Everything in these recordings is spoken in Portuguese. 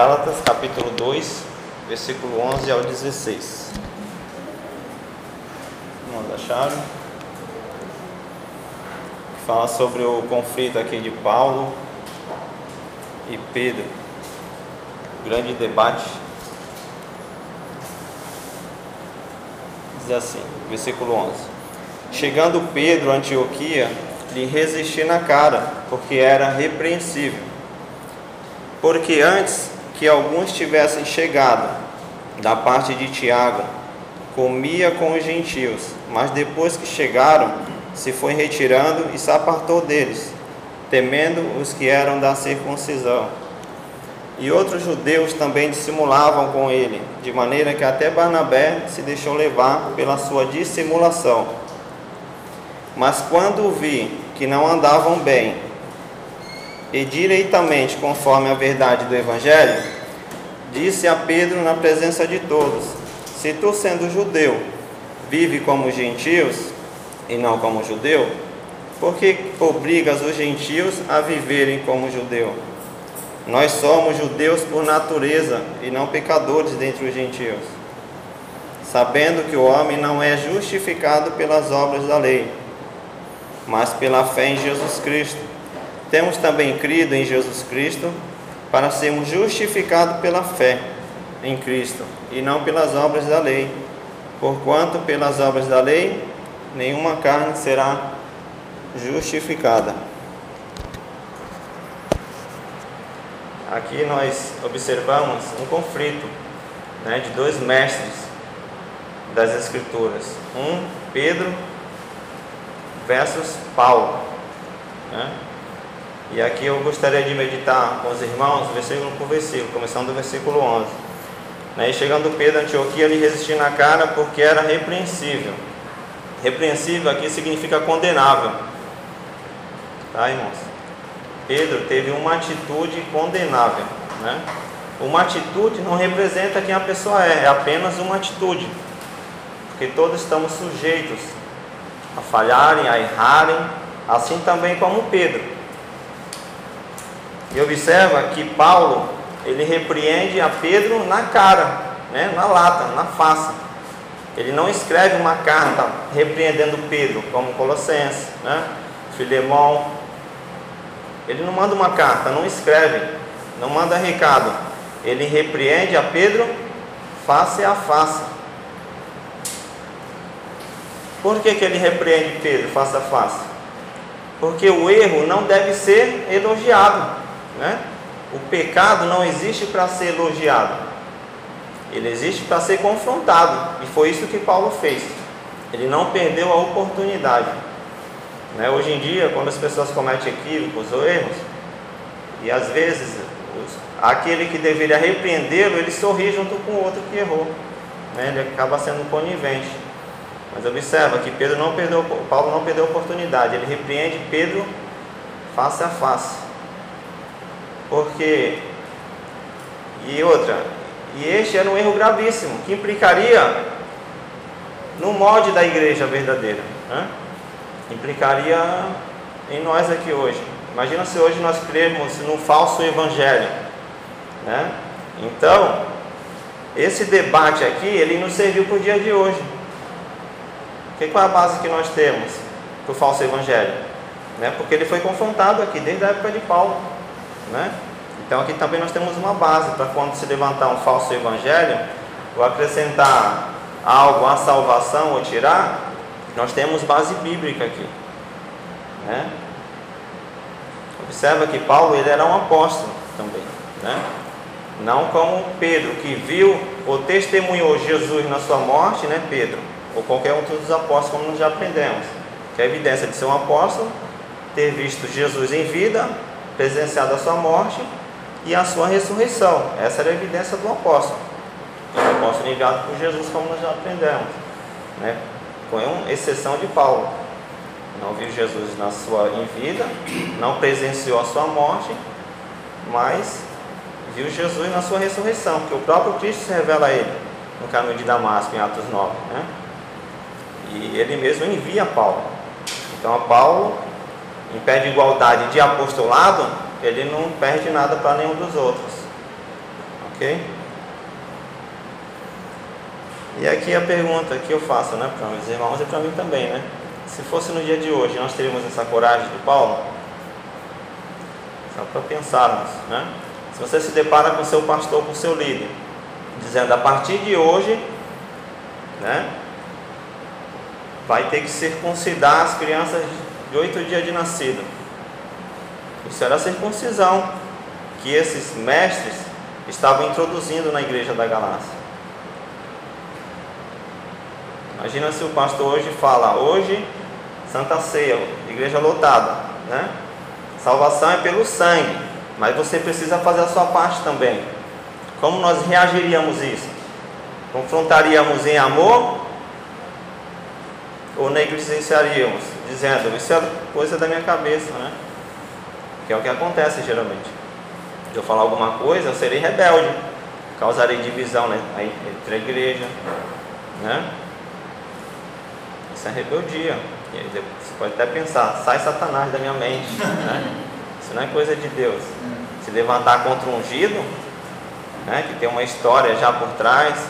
Gálatas capítulo 2, versículo 11 ao 16. Vamos achar. Fala sobre o conflito aqui de Paulo e Pedro. Grande debate. Diz assim, versículo 11. Chegando Pedro a Antioquia, lhe resisti na cara, porque era repreensível. Porque antes que alguns tivessem chegado da parte de Tiago, comia com os gentios, mas depois que chegaram, se foi retirando e se apartou deles, temendo os que eram da circuncisão. E outros judeus também dissimulavam com ele, de maneira que até Barnabé se deixou levar pela sua dissimulação. Mas quando vi que não andavam bem, e direitamente conforme a verdade do Evangelho, disse a Pedro na presença de todos: Se tu, sendo judeu, vive como gentios e não como judeu, por que obrigas os gentios a viverem como judeu? Nós somos judeus por natureza e não pecadores dentre os gentios, sabendo que o homem não é justificado pelas obras da lei, mas pela fé em Jesus Cristo. Temos também crido em Jesus Cristo para sermos justificados pela fé em Cristo e não pelas obras da lei. Porquanto pelas obras da lei nenhuma carne será justificada. Aqui nós observamos um conflito né, de dois mestres das Escrituras. Um, Pedro versus Paulo. Né? E aqui eu gostaria de meditar com os irmãos, versículo por versículo, começando do versículo 11. Né? E chegando Pedro a Antioquia, ele resistiu na cara porque era repreensível. Repreensível aqui significa condenável. Tá, irmãos? Pedro teve uma atitude condenável. Né? Uma atitude não representa quem a pessoa é, é apenas uma atitude. Porque todos estamos sujeitos a falharem, a errarem, assim também como Pedro. E observa que Paulo, ele repreende a Pedro na cara, né, na lata, na face. Ele não escreve uma carta repreendendo Pedro, como Colossenses, né, Filemão. Ele não manda uma carta, não escreve, não manda recado. Ele repreende a Pedro face a face. Por que, que ele repreende Pedro face a face? Porque o erro não deve ser elogiado. Né? O pecado não existe para ser elogiado, ele existe para ser confrontado, e foi isso que Paulo fez. Ele não perdeu a oportunidade. Né? Hoje em dia, quando as pessoas cometem equívocos ou erros, e às vezes aquele que deveria repreendê-lo, ele sorri junto com o outro que errou, né? ele acaba sendo conivente. Mas observa que Pedro não perdeu, Paulo não perdeu a oportunidade, ele repreende Pedro face a face. Porque, e outra, e este era um erro gravíssimo, que implicaria no molde da igreja verdadeira, né? implicaria em nós aqui hoje. Imagina se hoje nós crermos no falso evangelho, né? Então, esse debate aqui, ele nos serviu para o dia de hoje. Que qual é a base que nós temos para o falso evangelho? Né? Porque ele foi confrontado aqui desde a época de Paulo. Né? Então aqui também nós temos uma base para quando se levantar um falso evangelho, ou acrescentar algo à salvação ou tirar, nós temos base bíblica aqui. Né? Observa que Paulo ele era um apóstolo também, né? não como Pedro que viu ou testemunhou Jesus na sua morte, né, Pedro, ou qualquer um dos apóstolos, como nós já aprendemos, que é a evidência de ser um apóstolo, ter visto Jesus em vida, presenciado a sua morte e a sua ressurreição. Essa era a evidência do apóstolo. O apóstolo enviado por Jesus, como nós já aprendemos, né? com exceção de Paulo. Não viu Jesus na sua em vida, não presenciou a sua morte, mas viu Jesus na sua ressurreição, porque o próprio Cristo se revela a ele no caminho de Damasco, em Atos 9. Né? E ele mesmo envia Paulo. Então, Paulo, em pé de igualdade de apostolado, ele não perde nada para nenhum dos outros. Ok? E aqui a pergunta que eu faço né, para meus irmãos e para mim também, né? Se fosse no dia de hoje, nós teríamos essa coragem de Paulo? Só para pensarmos, né? Se você se depara com seu pastor, com seu líder, dizendo a partir de hoje, né? Vai ter que circuncidar as crianças de oito dias de nascido. Isso era a circuncisão que esses mestres estavam introduzindo na igreja da Galácia. Imagina se o pastor hoje fala, hoje Santa Ceia, igreja lotada, né? Salvação é pelo sangue, mas você precisa fazer a sua parte também. Como nós reagiríamos isso? Confrontaríamos em amor ou negligenciaríamos, dizendo, isso é coisa da minha cabeça, né? Que é o que acontece geralmente. Se eu falar alguma coisa, eu serei rebelde, causarei divisão né? entre a igreja, né? Isso é rebeldia. Você pode até pensar, sai Satanás da minha mente. Né? Isso não é coisa de Deus. Se levantar contra um ungido, né, que tem uma história já por trás.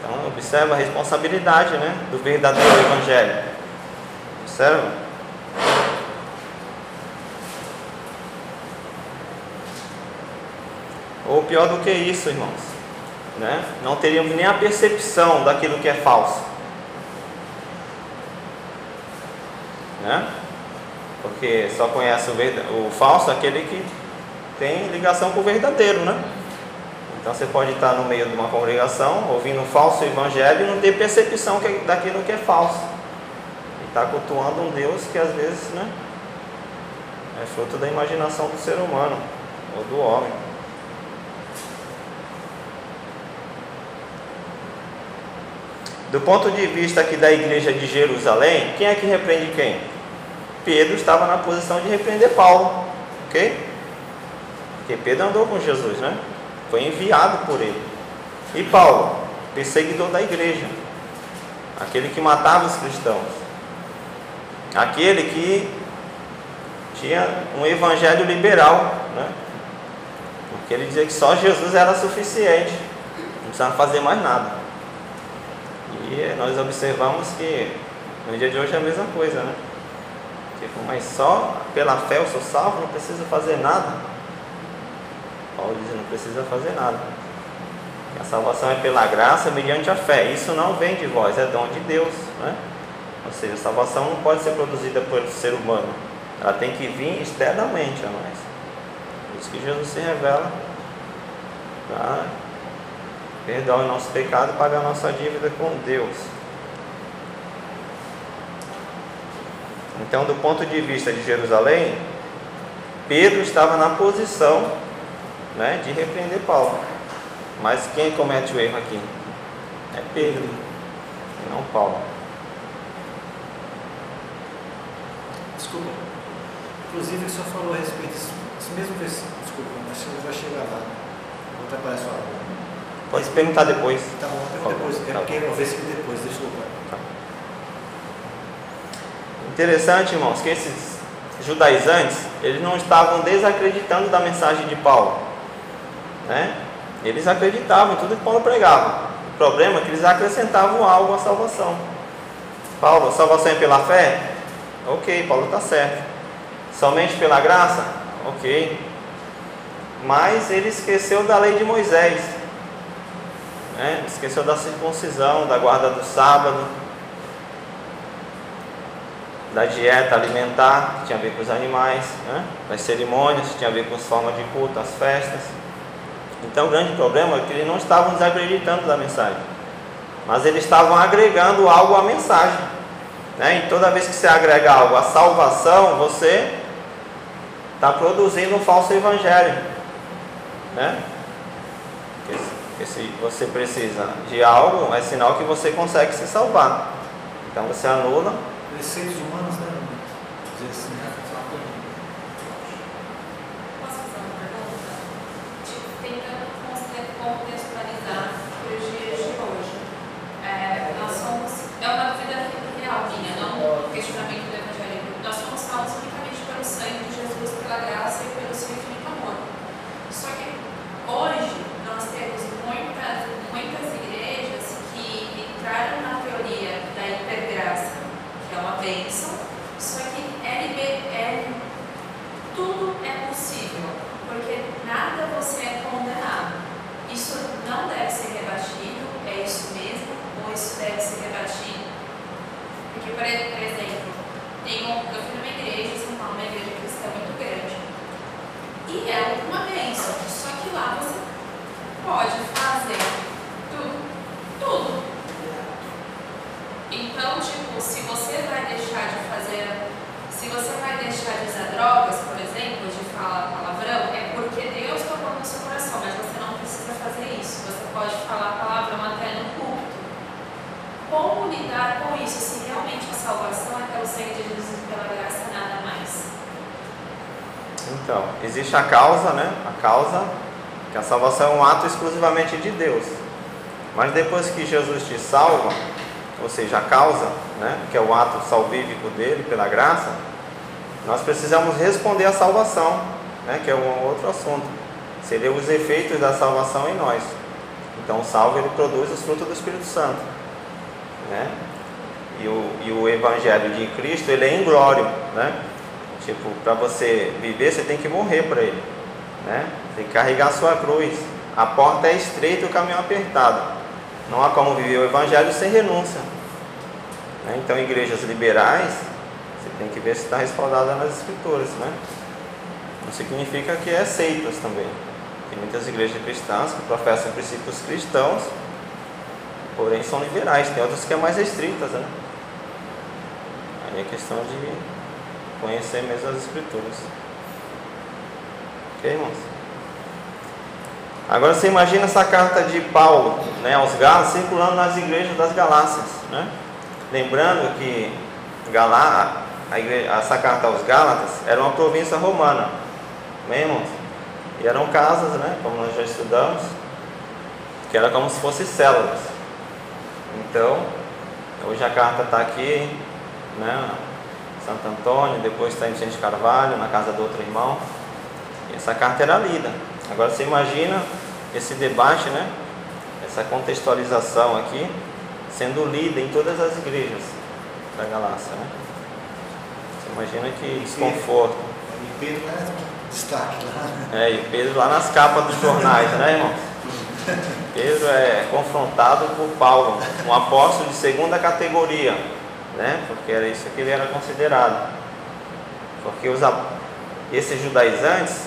Então observa a responsabilidade né, do verdadeiro evangelho. Observa. Ou pior do que isso, irmãos. Né? Não teríamos nem a percepção daquilo que é falso. né? Porque só conhece o, o falso aquele que tem ligação com o verdadeiro, né? Então você pode estar no meio de uma congregação, ouvindo um falso evangelho e não ter percepção daquilo que é falso. E está cultuando um Deus que às vezes né, é fruto da imaginação do ser humano ou do homem. Do ponto de vista aqui da igreja de Jerusalém, quem é que repreende quem? Pedro estava na posição de repreender Paulo, ok? Porque Pedro andou com Jesus, né? Foi enviado por ele. E Paulo, perseguidor da igreja, aquele que matava os cristãos, aquele que tinha um evangelho liberal, né? Porque ele dizia que só Jesus era suficiente, não precisava fazer mais nada. E nós observamos que no dia de hoje é a mesma coisa, né? Tipo, mas só pela fé eu sou salvo, não preciso fazer nada. Paulo diz, não precisa fazer nada. A salvação é pela graça mediante a fé. Isso não vem de vós, é dom de Deus. Né? Ou seja, a salvação não pode ser produzida pelo ser humano. Ela tem que vir externamente a nós. Por isso que Jesus se revela para perdoar o nosso pecado pagar a nossa dívida com Deus. Então, do ponto de vista de Jerusalém, Pedro estava na posição né, de repreender Paulo. Mas quem comete o erro aqui? É Pedro, não Paulo. Desculpa. Inclusive, senhor falou a respeito desse mesmo versículo. Desculpa, mas você vai chegar lá. Vou atrapalhar sua aula. Pode perguntar depois. Tá bom, pergunta depois. É porque é o versículo depois, eu Tá. Interessante, irmãos, que esses judaizantes, eles não estavam desacreditando da mensagem de Paulo. Né? Eles acreditavam em tudo que Paulo pregava. O problema é que eles acrescentavam algo à salvação. Paulo, salvação é pela fé? Ok, Paulo está certo. Somente pela graça? Ok. Mas ele esqueceu da lei de Moisés. Né? Esqueceu da circuncisão, da guarda do sábado da dieta alimentar, que tinha a ver com os animais, né? das cerimônias, que tinha a ver com as formas de culto, as festas. Então o grande problema é que eles não estavam desacreditando da mensagem, mas eles estavam agregando algo à mensagem. Né? E toda vez que você agrega algo à salvação, você está produzindo um falso evangelho. Né? Se você precisa de algo, é sinal que você consegue se salvar. Então você anula preceitos humanos, né? Dizer assim, né? Posso fazer uma pergunta? Tipo, tentando contextualizar para os dias de hoje. É, nós somos, é uma vida real minha, não um questionamento do Evangelho. Nós somos salvos unicamente pelo sangue de Jesus, pela graça e pelo seu infinito amor. Só que hoje, nós tudo é possível, porque nada você é condenado. Isso não deve ser rebatido, é isso mesmo, ou isso deve ser rebatido. Porque, por exemplo, tem um, eu fui numa igreja em São Paulo, uma igreja cristã muito grande, e é uma bênção, só que lá você pode fazer tudo, tudo. Então, tipo, se você vai deixar de fazer, se você vai deixar de usar drogas, por exemplo, de falar palavrão, é porque Deus tocou no seu coração, mas você não precisa fazer isso. Você pode falar palavrão até no culto. Como lidar com isso se realmente a salvação é pelo sangue de Jesus e pela graça nada mais? Então, existe a causa, né? A causa, que a salvação é um ato exclusivamente de Deus. Mas depois que Jesus te salva, ou seja, a causa, né, que é o ato salvífico dele pela graça, nós precisamos responder à salvação, né, que é um outro assunto. Seria os efeitos da salvação em nós. Então, o salvo ele produz os frutos do Espírito Santo, né? E o, e o Evangelho de Cristo ele é inglório, né? Tipo, para você viver, você tem que morrer para ele, né? Tem que carregar a sua cruz. A porta é estreita e o caminho é apertado. Não há como viver o Evangelho sem renúncia. Né? Então, igrejas liberais, você tem que ver se está respaldada nas Escrituras. Né? Não significa que é seitas também. Tem muitas igrejas cristãs que professam princípios cristãos, porém são liberais. Tem outras que é mais restritas. Né? Aí é questão de conhecer mesmo as Escrituras. Ok, irmãos? Agora você imagina essa carta de Paulo né, aos Gálatas circulando nas igrejas das Galácias. Né? Lembrando que Galá, igreja, essa carta aos Gálatas era uma província romana. Bem, irmãos? E eram casas, né, como nós já estudamos, que era como se fossem células. Então, hoje a carta está aqui, né, Santo Antônio, depois está em Vicente Carvalho, na casa do outro irmão. E essa carta era lida. Agora você imagina esse debate, né? Essa contextualização aqui sendo lida em todas as igrejas da Galácia, né? Você imagina que desconforto. E Pedro é destaque lá. É, e Pedro lá nas capas dos jornais, né, irmão? Pedro é confrontado por Paulo, um apóstolo de segunda categoria, né? Porque era isso que ele era considerado. Porque os, esses judaizantes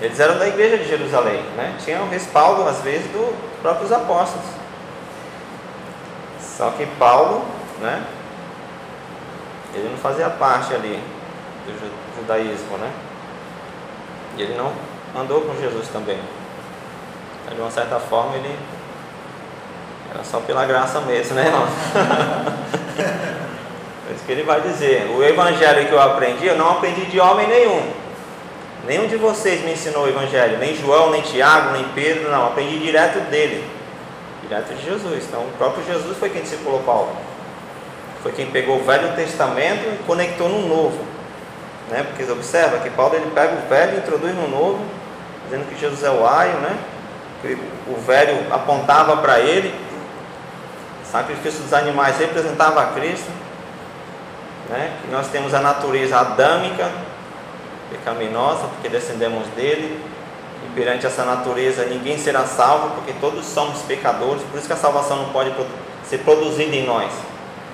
eles eram da igreja de Jerusalém, né? tinham respaldo, às vezes, dos próprios apóstolos. Só que Paulo, né? ele não fazia parte ali do judaísmo, né? E ele não andou com Jesus também. Então, de uma certa forma, ele era só pela graça mesmo, né? isso que ele vai dizer. O evangelho que eu aprendi, eu não aprendi de homem nenhum Nenhum de vocês me ensinou o Evangelho, nem João, nem Tiago, nem Pedro, não. Aprendi direto dele, direto de Jesus. Então, o próprio Jesus foi quem discipulou Paulo. Foi quem pegou o Velho Testamento e conectou no Novo. Né? Porque observa que Paulo ele pega o Velho e introduz no Novo, dizendo que Jesus é o aio, né? que o Velho apontava para ele, o sacrifício dos animais representava a Cristo, né? que nós temos a natureza adâmica, pecaminosa, porque descendemos dele, e perante essa natureza ninguém será salvo, porque todos somos pecadores, por isso que a salvação não pode ser produzida em nós,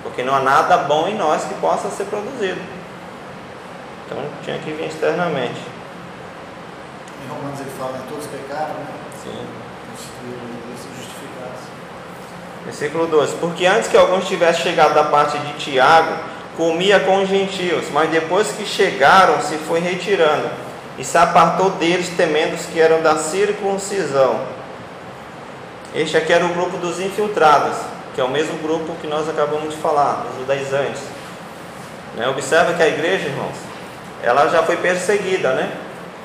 porque não há nada bom em nós que possa ser produzido. Então tinha que vir externamente. Em Romanos ele fala que todos pecaram, né? Sim. justificados. Versículo 12: Porque antes que alguns tivessem chegado da parte de Tiago, comia com os gentios, mas depois que chegaram, se foi retirando e se apartou deles, temendo que eram da circuncisão. Este aqui era o grupo dos infiltrados, que é o mesmo grupo que nós acabamos de falar, dos judaizantes. Né? Observa que a igreja, irmãos, ela já foi perseguida, né?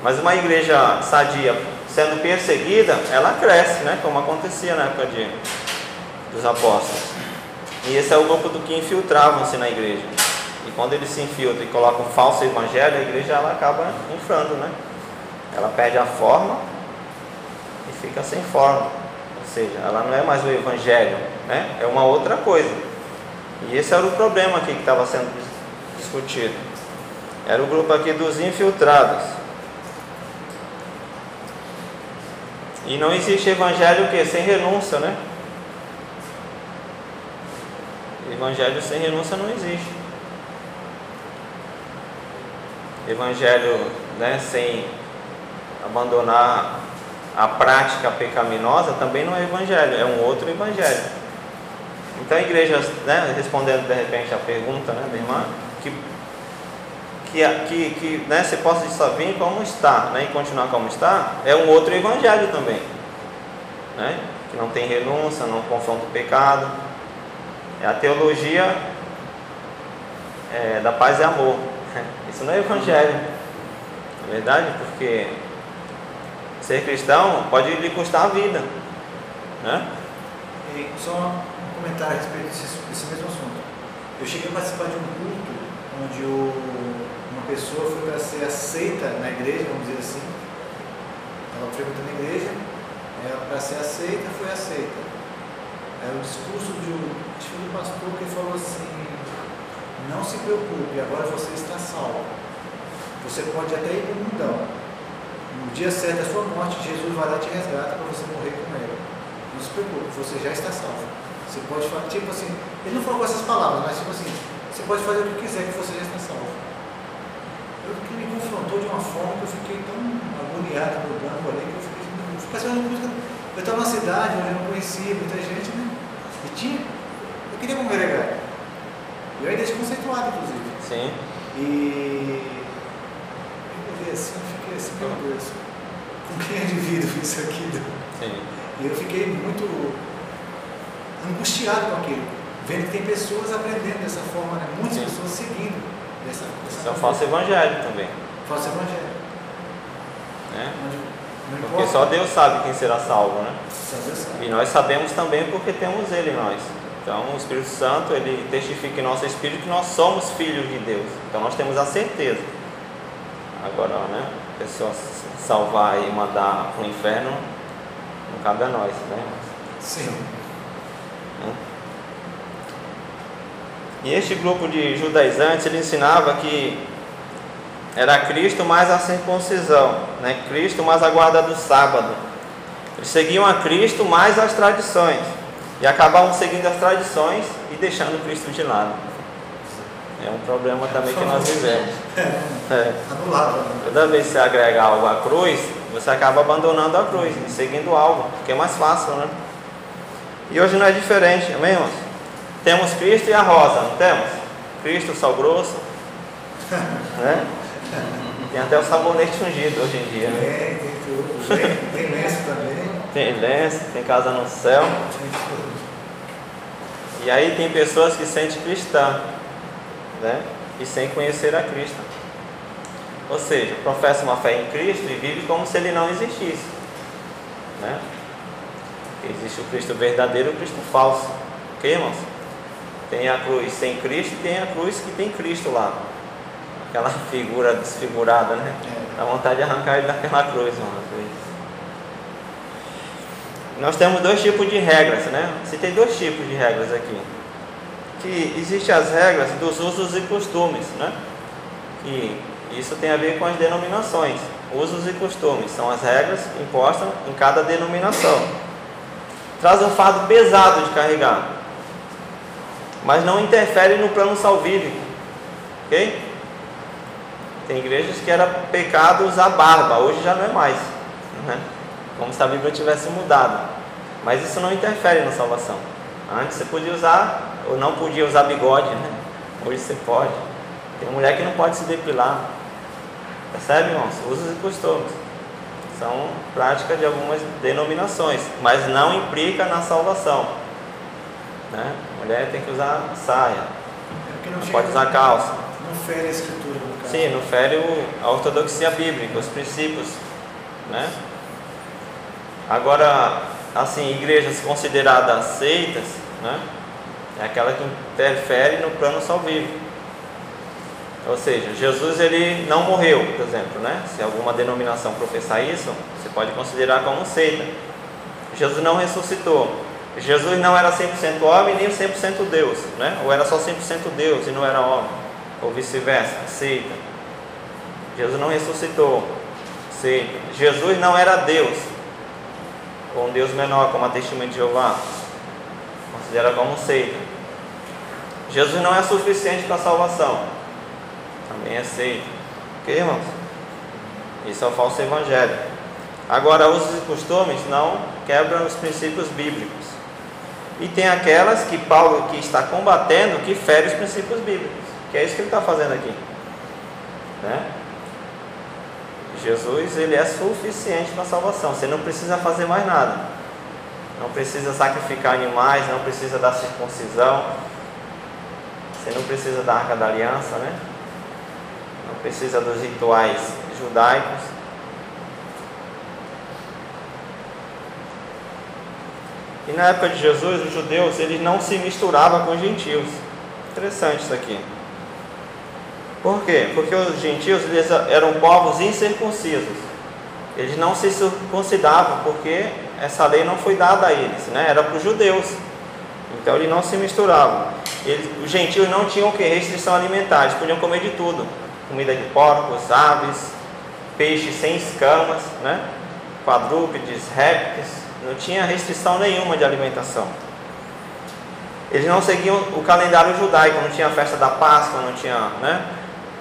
Mas uma igreja sadia sendo perseguida, ela cresce, né? Como acontecia na época de, dos apóstolos. E esse é o grupo do que infiltravam-se na igreja. E quando eles se infiltram e colocam um falso evangelho, a igreja ela acaba inflando, né? Ela perde a forma e fica sem forma. Ou seja, ela não é mais o evangelho, né? É uma outra coisa. E esse era o problema aqui que estava sendo discutido. Era o grupo aqui dos infiltrados. E não existe evangelho que sem renúncia, né? Evangelho sem renúncia não existe. Evangelho né, sem abandonar a prática pecaminosa também não é evangelho, é um outro evangelho. Então a igreja, né, respondendo de repente a pergunta né, da irmã, que, que, que, que né, você possa vir como está né, e continuar como está, é um outro evangelho também. Né, que não tem renúncia, não confronta o pecado. É a teologia é, da paz e amor. Isso não é evangelho. É verdade? Porque ser cristão pode lhe custar a vida. Né? E só um comentário a respeito desse, desse mesmo assunto. Eu cheguei a participar de um culto onde o, uma pessoa foi para ser aceita na igreja, vamos dizer assim. Estava frequentando a igreja, para ser aceita, foi aceita. Era o discurso de um, de um pastor que falou assim: Não se preocupe, agora você está salvo. Você pode até ir para o mundão. No dia certo da sua morte, Jesus vai lá te resgata para você morrer com ele. Não se preocupe, você já está salvo. Você pode falar, tipo assim, ele não falou com essas palavras, mas tipo assim, você pode fazer o que quiser que você já está salvo. Eu que me confrontou de uma forma que eu fiquei tão agoniado no banco ali que eu fiquei, eu eu estava numa cidade onde eu não conhecia muita gente, né? E tinha, eu queria congregar. Eu ainda desconceituado, inclusive. Sim. E eu vi assim, eu fiquei assim, meu Deus, com quem é devido isso aqui? Sim. E eu fiquei muito angustiado com aquilo, vendo que tem pessoas aprendendo dessa forma, né? muitas Sim. pessoas seguindo dessa, dessa Isso é um falso evangelho também. falso evangelho. Né? Onde Porque só Deus sabe quem será salvo, né? E nós sabemos também porque temos Ele em nós. Então o Espírito Santo, ele testifica em nosso espírito que nós somos filhos de Deus. Então nós temos a certeza. Agora, né? A pessoa salvar e mandar para o inferno, não cabe a nós, né? Sim. E este grupo de judaizantes, ele ensinava que era Cristo mais a circuncisão, né? Cristo mais a guarda do sábado. Eles seguiam a Cristo mais as tradições. E acabavam seguindo as tradições e deixando Cristo de lado. É um problema também que nós vivemos. É. Anulado. Né? Toda vez que você agrega algo à cruz, você acaba abandonando a cruz e seguindo algo, que é mais fácil, né? E hoje não é diferente, amém, irmãos? Temos Cristo e a rosa, não temos? Cristo, sal grosso, né? Tem até o sabonete ungido hoje em dia, né? Tem, tem tudo. Tem, tem lenço também. Tem lenço, tem casa no céu. Tem tudo. E aí tem pessoas que se sentem cristã, né? E sem conhecer a Cristo. Ou seja, professa uma fé em Cristo e vive como se ele não existisse. Né? Existe o Cristo verdadeiro e o Cristo falso. Ok, irmãos? Tem a cruz sem Cristo e tem a cruz que tem Cristo lá. Aquela figura desfigurada, né? É. Dá vontade de arrancar ele daquela cruz, irmão. Nós temos dois tipos de regras, né? Citei dois tipos de regras aqui. Que existem as regras dos usos e costumes, né? Que isso tem a ver com as denominações. Usos e costumes são as regras impostas em cada denominação. Traz um fardo pesado de carregar, mas não interfere no plano salvífico, ok? Tem igrejas que era pecado usar barba, hoje já não é mais, né? como se a Bíblia tivesse mudado. Mas isso não interfere na salvação. Antes você podia usar, ou não podia usar bigode, né? Hoje você pode. Tem mulher que não pode se depilar. Percebe, irmãos? Usos e costumes. São práticas de algumas denominações, mas não implica na salvação. Né? Mulher tem que usar saia, É não não pode usar calça. Não fere a escritura. Sim, não fere a ortodoxia bíblica, os princípios. Né? Agora, assim, igrejas consideradas seitas, né? é aquela que interfere no plano salvífico. Ou seja, Jesus ele não morreu, por exemplo, né? Se alguma denominação professar isso, você pode considerar como seita. Jesus não ressuscitou. Jesus não era 100% homem nem 100% Deus, né? Ou era só 100% Deus e não era homem, ou vice-versa, seita. Jesus não ressuscitou. Se Jesus não era Deus, ou um Deus menor, como a testemunha de Jeová, considera como seita. Jesus não é suficiente para a salvação, também é seita. Ok, irmãos? Isso é o falso evangelho. Agora, usos e costumes não quebram os princípios bíblicos. E tem aquelas que Paulo que está combatendo que fere os princípios bíblicos. Que é isso que ele está fazendo aqui. Né? Jesus ele é suficiente para salvação. Você não precisa fazer mais nada. Não precisa sacrificar animais, não precisa da circuncisão. Você não precisa da arca da aliança, né? Não precisa dos rituais judaicos. E na época de Jesus, os judeus eles não se misturavam com os gentios. Interessante isso aqui. Por quê? Porque os gentios eram povos incircuncisos. Eles não se circuncidavam porque essa lei não foi dada a eles, né? era para os judeus. Então eles não se misturavam. Eles, os gentios não tinham que restrição alimentar, eles podiam comer de tudo: comida de porcos, aves, peixes sem escamas, né? quadrúpedes, répteis, não tinha restrição nenhuma de alimentação. Eles não seguiam o calendário judaico, não tinha a festa da Páscoa, não tinha, né?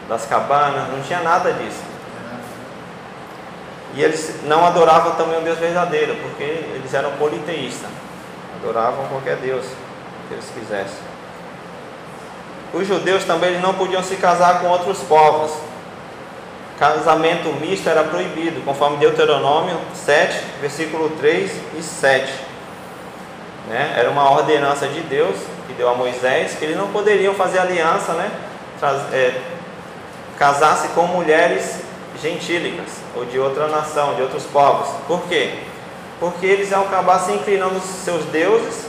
Das cabanas, não tinha nada disso. E eles não adoravam também o Deus verdadeiro, porque eles eram politeístas. Adoravam qualquer Deus que eles quisessem. Os judeus também eles não podiam se casar com outros povos. Casamento misto era proibido, conforme Deuteronômio 7, versículo 3 e 7. Né? Era uma ordenança de Deus que deu a Moisés que eles não poderiam fazer aliança, né? é, casasse com mulheres gentílicas ou de outra nação, de outros povos. Por quê? Porque eles iam acabar se inclinando aos seus deuses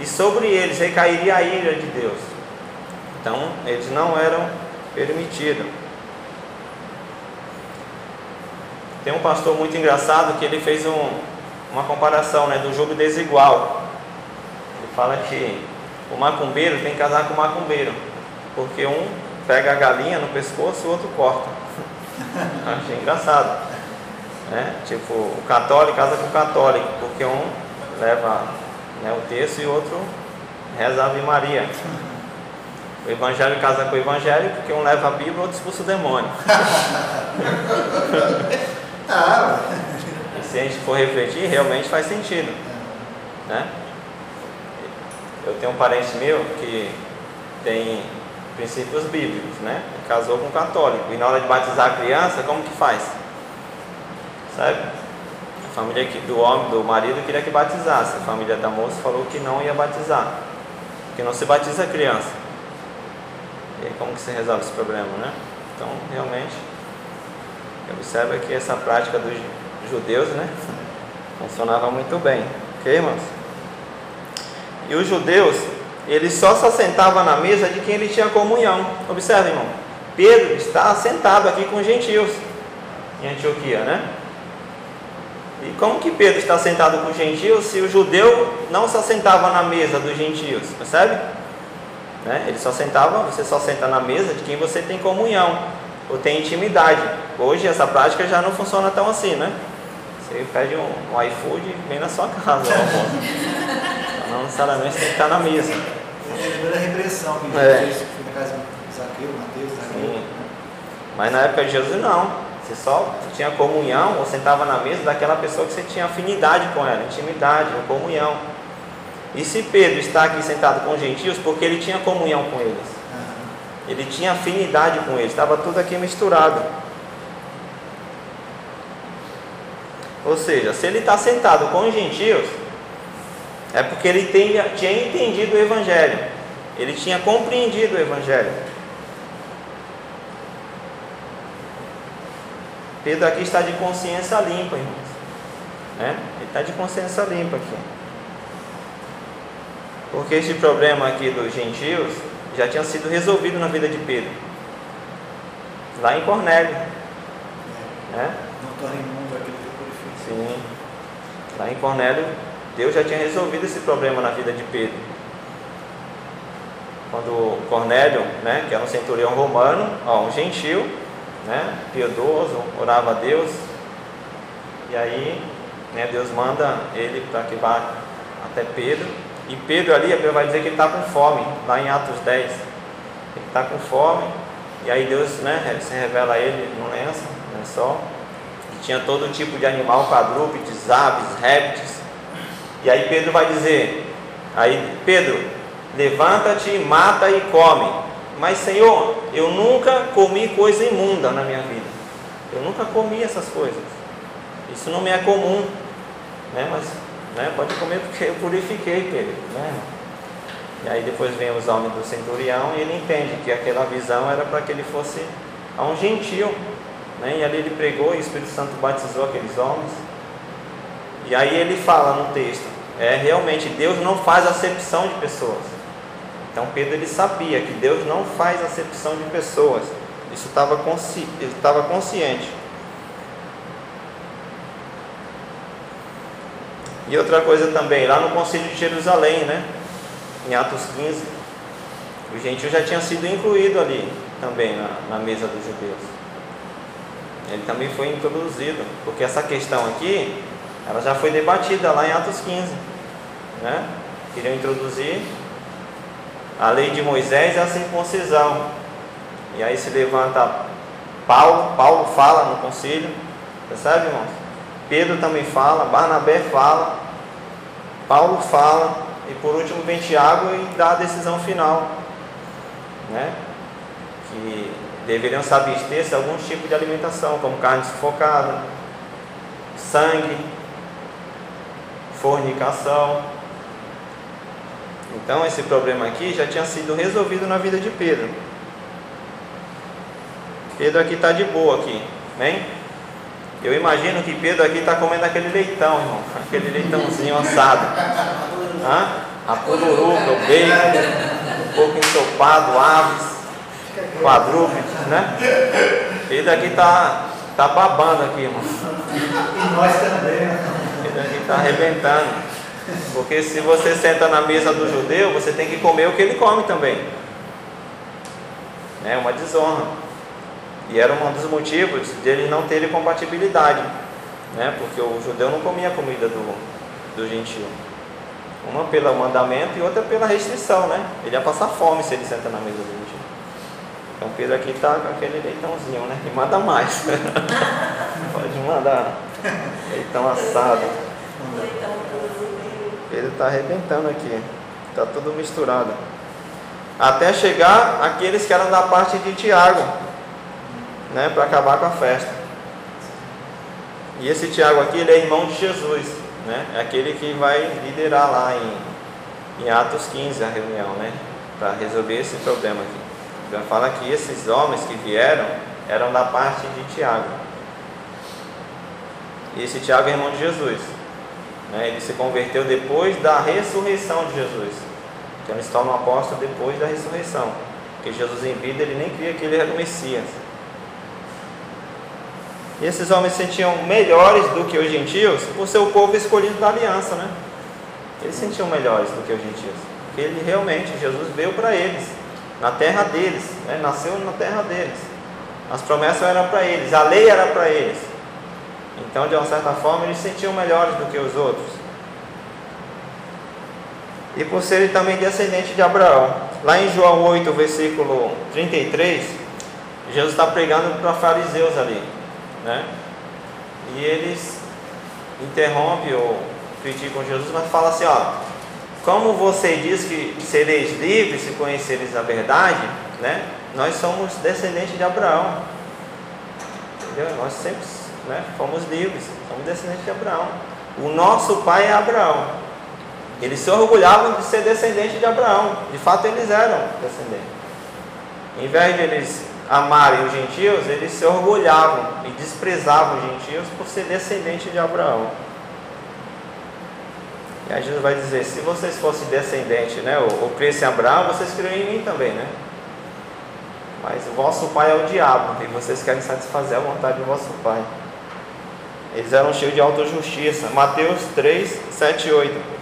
e sobre eles recairia a ira de Deus. Então, eles não eram permitidos. Tem um pastor muito engraçado que ele fez um, uma comparação né, do jogo desigual. Ele fala que o macumbeiro tem que casar com o macumbeiro, porque um pega a galinha no pescoço e o outro corta. Achei engraçado. Né? Tipo, o católico casa com o católico, porque um leva né, o texto e o outro reza a Ave Maria. O evangelho casa com o evangelho, porque um leva a Bíblia e o outro expulsa o demônio. ah, e se a gente for refletir, realmente faz sentido. Né? Eu tenho um parente meu que tem princípios bíblicos, né? Casou com um católico e na hora de batizar a criança, como que faz? Sabe? A família do homem, do marido queria que batizasse, a família da moça falou que não ia batizar, que não se batiza a criança. E aí como que se resolve esse problema, né? Então, realmente, observa que essa prática dos judeus, né? Funcionava muito bem, ok, irmãos? E os judeus, ele só se assentava na mesa de quem ele tinha comunhão. Observe, irmão. Pedro está sentado aqui com os gentios em Antioquia, né? E como que Pedro está sentado com os gentios se o judeu não se assentava na mesa dos gentios? Percebe? Né? Ele só sentava, você só senta na mesa de quem você tem comunhão ou tem intimidade. Hoje essa prática já não funciona tão assim, né? Você pede um, um iFood vem na sua casa, não necessariamente tem que estar na mesa. Lembrando da repressão que É. Jesus foi na casa de Zaqueu, Mateus, Zaqueu. Sim. Mas na época de Jesus não. Você só tinha comunhão ou sentava na mesa daquela pessoa que você tinha afinidade com ela, intimidade, ou comunhão. E se Pedro está aqui sentado com os gentios, porque ele tinha comunhão com eles. Aham. Ele tinha afinidade com eles, estava tudo aqui misturado. Ou seja, se ele está sentado com os gentios, é porque ele tem- tinha entendido o Evangelho, ele tinha compreendido o Evangelho. Pedro aqui está de consciência limpa, irmãos. Né? Ele está de consciência limpa aqui. Porque este problema aqui dos gentios já tinha sido resolvido na vida de Pedro. Lá em Cornélio. Né? Não torna imundo aquele que purifica. Sim. Lá em Cornélio, Deus já tinha resolvido esse problema na vida de Pedro. Quando Cornélio, né, que era um centurião romano, ó, um gentil, né, piedoso, orava a Deus. E aí, né, Deus manda ele para que vá até Pedro. E Pedro ali, a Bíblia vai dizer que ele está com fome, lá em Atos 10. Ele está com fome. E aí Deus né, se revela a ele no lenço, lençol. E tinha todo tipo de animal, quadrúpedes, aves, répteis. E aí Pedro vai dizer, aí Pedro, levanta-te, mata e come. Mas Senhor, eu nunca comi coisa imunda na minha vida. Eu nunca comi essas coisas. Isso não me é comum. Né? Mas né, pode comer porque eu purifiquei, Pedro. Né? E aí depois vem os homens do centurião e ele entende que aquela visão era para que ele fosse a um gentil. Né? E ali ele pregou e o Espírito Santo batizou aqueles homens. E aí ele fala no texto, é realmente Deus não faz acepção de pessoas. Então Pedro ele sabia que Deus não faz acepção de pessoas. Isso estava consci... consciente. E outra coisa também, lá no Concílio de Jerusalém, né? Em Atos 15, o gentil já tinha sido incluído ali também na, na mesa dos judeus. Ele também foi introduzido, porque essa questão aqui, ela já foi debatida lá em Atos 15, né? Queriam introduzir a lei de Moisés e a circuncisão. E aí se levanta Paulo, Paulo fala no concílio, percebe, irmãos? Pedro também fala, Barnabé fala, Paulo fala, e por último vem Tiago e dá a decisão final, né? Que deveriam se abster de alguns tipos de alimentação, como carne sufocada, sangue, fornicação. Então esse problema aqui já tinha sido resolvido na vida de Pedro. Pedro aqui está de boa aqui, vem? Eu imagino que Pedro aqui está comendo aquele leitão, irmão, aquele leitãozinho assado. Hã? A pururuca, o bacon, um pouco ensopado, aves, quadrúpedes, né? Pedro aqui está tá babando aqui, irmão. E nós também, né? Está arrebentando. Porque se você senta na mesa do judeu, você tem que comer o que ele come também. É uma desonra. E era um dos motivos de não terem compatibilidade, né? porque o judeu não comia a comida do, do gentio. Uma pelo mandamento e outra pela restrição, né? Ele ia passar fome se ele senta na mesa do gentio. Então Pedro aqui está com aquele leitãozinho, né? E manda mais. Pode mandar. Leitão assado. Pedro está arrebentando aqui. Está tudo misturado. Até chegar aqueles que eram da parte de Tiago né, para acabar com a festa. E esse Tiago aqui, ele é irmão de Jesus, né? É aquele que vai liderar lá em, em Atos 15 a reunião, né? Para resolver esse problema aqui. Então fala que esses homens que vieram eram da parte de Tiago. E esse Tiago é irmão de Jesus. Né? Ele se converteu depois da ressurreição de Jesus. Então ele se torna um apóstolo depois da ressurreição. Porque Jesus em vida ele nem cria que ele era o Messias. E esses homens se sentiam melhores do que os gentios por ser o povo escolhido da aliança, né? Eles se sentiam melhores do que os gentios. Porque ele realmente, Jesus veio para eles, na terra deles, né? nasceu na terra deles. As promessas eram para eles, a lei era para eles. Então, de uma certa forma, eles se sentiam melhores do que os outros. E por serem também descendentes de Abraão. Lá em João 8, versículo 33, Jesus está pregando para fariseus ali né? E eles interrompem ou criticam Jesus, mas fala assim, ó, como você diz que sereis livres se conheceres a verdade, né? Nós somos descendentes de Abraão. Entendeu? Nós sempre né, fomos livres, somos descendentes de Abraão. O nosso pai é Abraão. Eles se orgulhavam de ser descendentes de Abraão. De fato, eles eram descendentes. Em vez de eles amarem os gentios, eles se orgulhavam e desprezavam os gentios por ser descendente de Abraão. E aí Jesus vai dizer, se vocês fossem descendentes, né, ou, ou crescem em Abraão, vocês criam em mim também, né? Mas o vosso pai é o diabo, e vocês querem satisfazer a vontade do vosso pai. Eles eram cheios de autojustiça. Mateus 3, 7 e 8.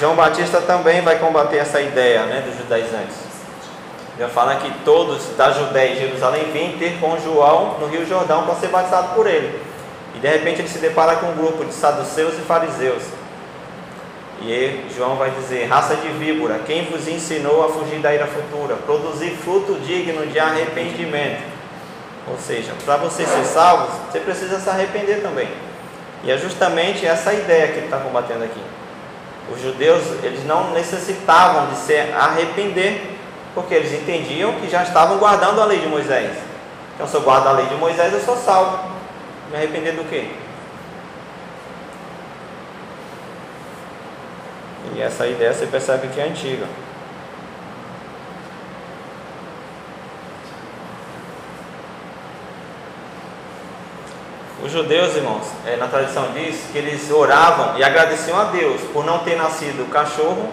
João Batista também vai combater essa ideia né, dos judaizantes. Já fala que todos da Judéia e Jerusalém vêm ter com João no Rio Jordão para ser batizado por ele. E de repente ele se depara com um grupo de saduceus e fariseus. E João vai dizer: raça de víbora, quem vos ensinou a fugir da ira futura? Produzir fruto digno de arrependimento. Ou seja, para você ser salvo, você precisa se arrepender também. E é justamente essa ideia que ele está combatendo aqui. Os judeus, eles não necessitavam de se arrepender, porque eles entendiam que já estavam guardando a lei de Moisés. Então, se eu guardo a lei de Moisés, eu sou salvo. Me arrepender do quê? E essa ideia você percebe que é antiga. Os judeus, irmãos, é, na tradição diz que eles oravam e agradeciam a Deus por não ter nascido cachorro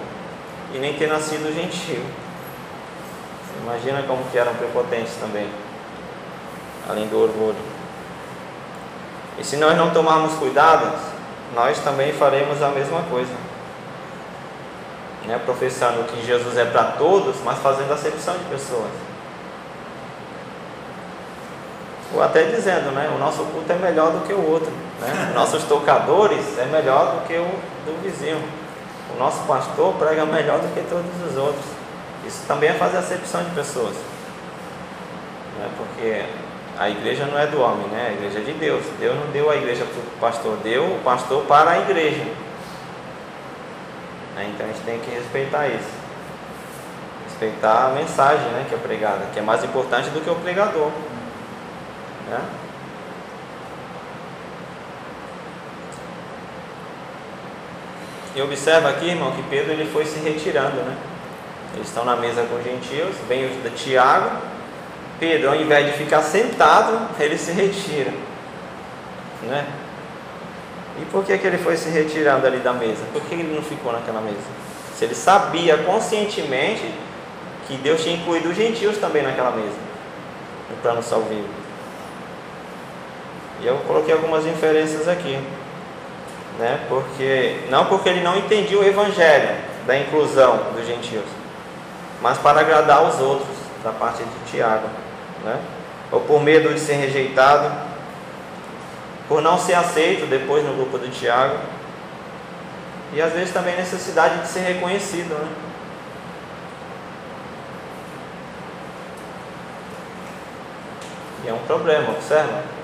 e nem ter nascido gentil. Você imagina como que eram prepotentes também, além do orgulho. E se nós não tomarmos cuidado, nós também faremos a mesma coisa. Né? Professando que Jesus é para todos, mas fazendo acepção de pessoas. Ou até dizendo, né? O nosso culto é melhor do que o outro. Né? Nossos tocadores é melhor do que o do vizinho. O nosso pastor prega melhor do que todos os outros. Isso também é fazer acepção de pessoas. Né? Porque a igreja não é do homem, né? A igreja é de Deus. Deus não deu a igreja para o pastor, deu o pastor para a igreja. Né? Então a gente tem que respeitar isso. Respeitar a mensagem né, que é pregada, que é mais importante do que o pregador. Né? E observa aqui, irmão, que Pedro ele foi se retirando, né? Eles estão na mesa com os gentios, vem o Tiago, Pedro, ao invés de ficar sentado, ele se retira, né? E por que, que ele foi se retirando ali da mesa? Por que ele não ficou naquela mesa? Se ele sabia conscientemente que Deus tinha incluído os gentios também naquela mesa, no plano salvífico. E eu coloquei algumas inferências aqui. Né? Porque, não porque ele não entendia o evangelho da inclusão dos gentios, mas para agradar os outros, da parte de Tiago. Né? Ou por medo de ser rejeitado, por não ser aceito depois no grupo do Tiago, e às vezes também necessidade de ser reconhecido. Né? E é um problema, observa?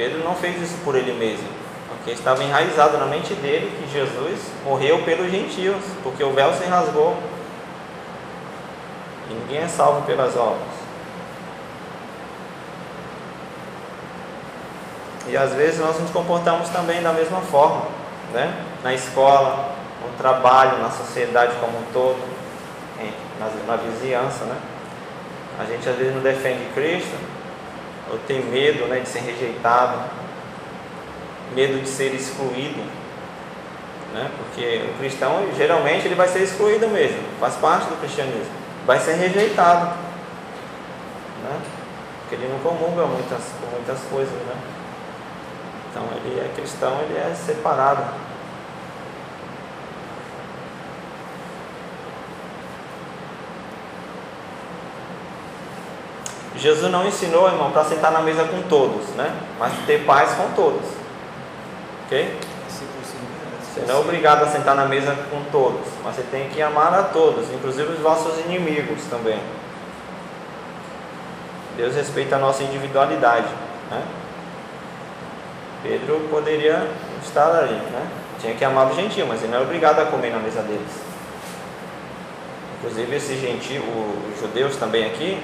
Pedro não fez isso por ele mesmo, porque estava enraizado na mente dele que Jesus morreu pelos gentios, porque o véu se rasgou. E ninguém é salvo pelas obras. E às vezes nós nos comportamos também da mesma forma, né? Na escola, no trabalho, na sociedade como um todo, na, na vizinhança, né? A gente às vezes não defende Cristo, ou tem medo né, de ser rejeitado, medo de ser excluído, né? porque o cristão geralmente ele vai ser excluído mesmo, faz parte do cristianismo, vai ser rejeitado, né? porque ele não comunga muitas, com muitas coisas. Né? Então ele é cristão, ele é separado. Jesus não ensinou, irmão, para sentar na mesa com todos, né? Mas ter paz com todos. Ok? Você não é obrigado a sentar na mesa com todos, mas você tem que amar a todos, inclusive os vossos inimigos também. Deus respeita a nossa individualidade, né? Pedro poderia estar ali, né? Tinha que amar o gentil, mas ele não é obrigado a comer na mesa deles. Inclusive esses gentios, os judeus também aqui,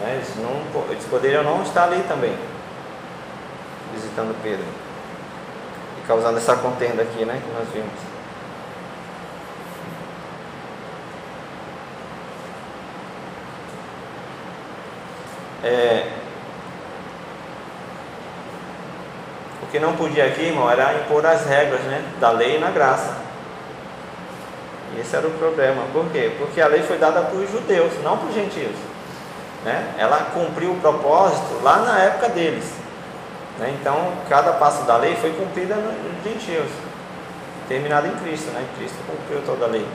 né? Eles, não, eles poderiam não estar ali também, visitando Pedro. E causando essa contenda aqui, né? Que nós vimos. É, o que não podia aqui, irmão, era impor as regras né, da lei na graça. E esse era o problema. Por quê? Porque a lei foi dada para os judeus, não para os gentios. Né? Ela cumpriu o propósito lá na época deles. Né? Então, cada passo da lei foi cumprida nos gentios, terminado em Cristo. Né? Cristo cumpriu toda a lei.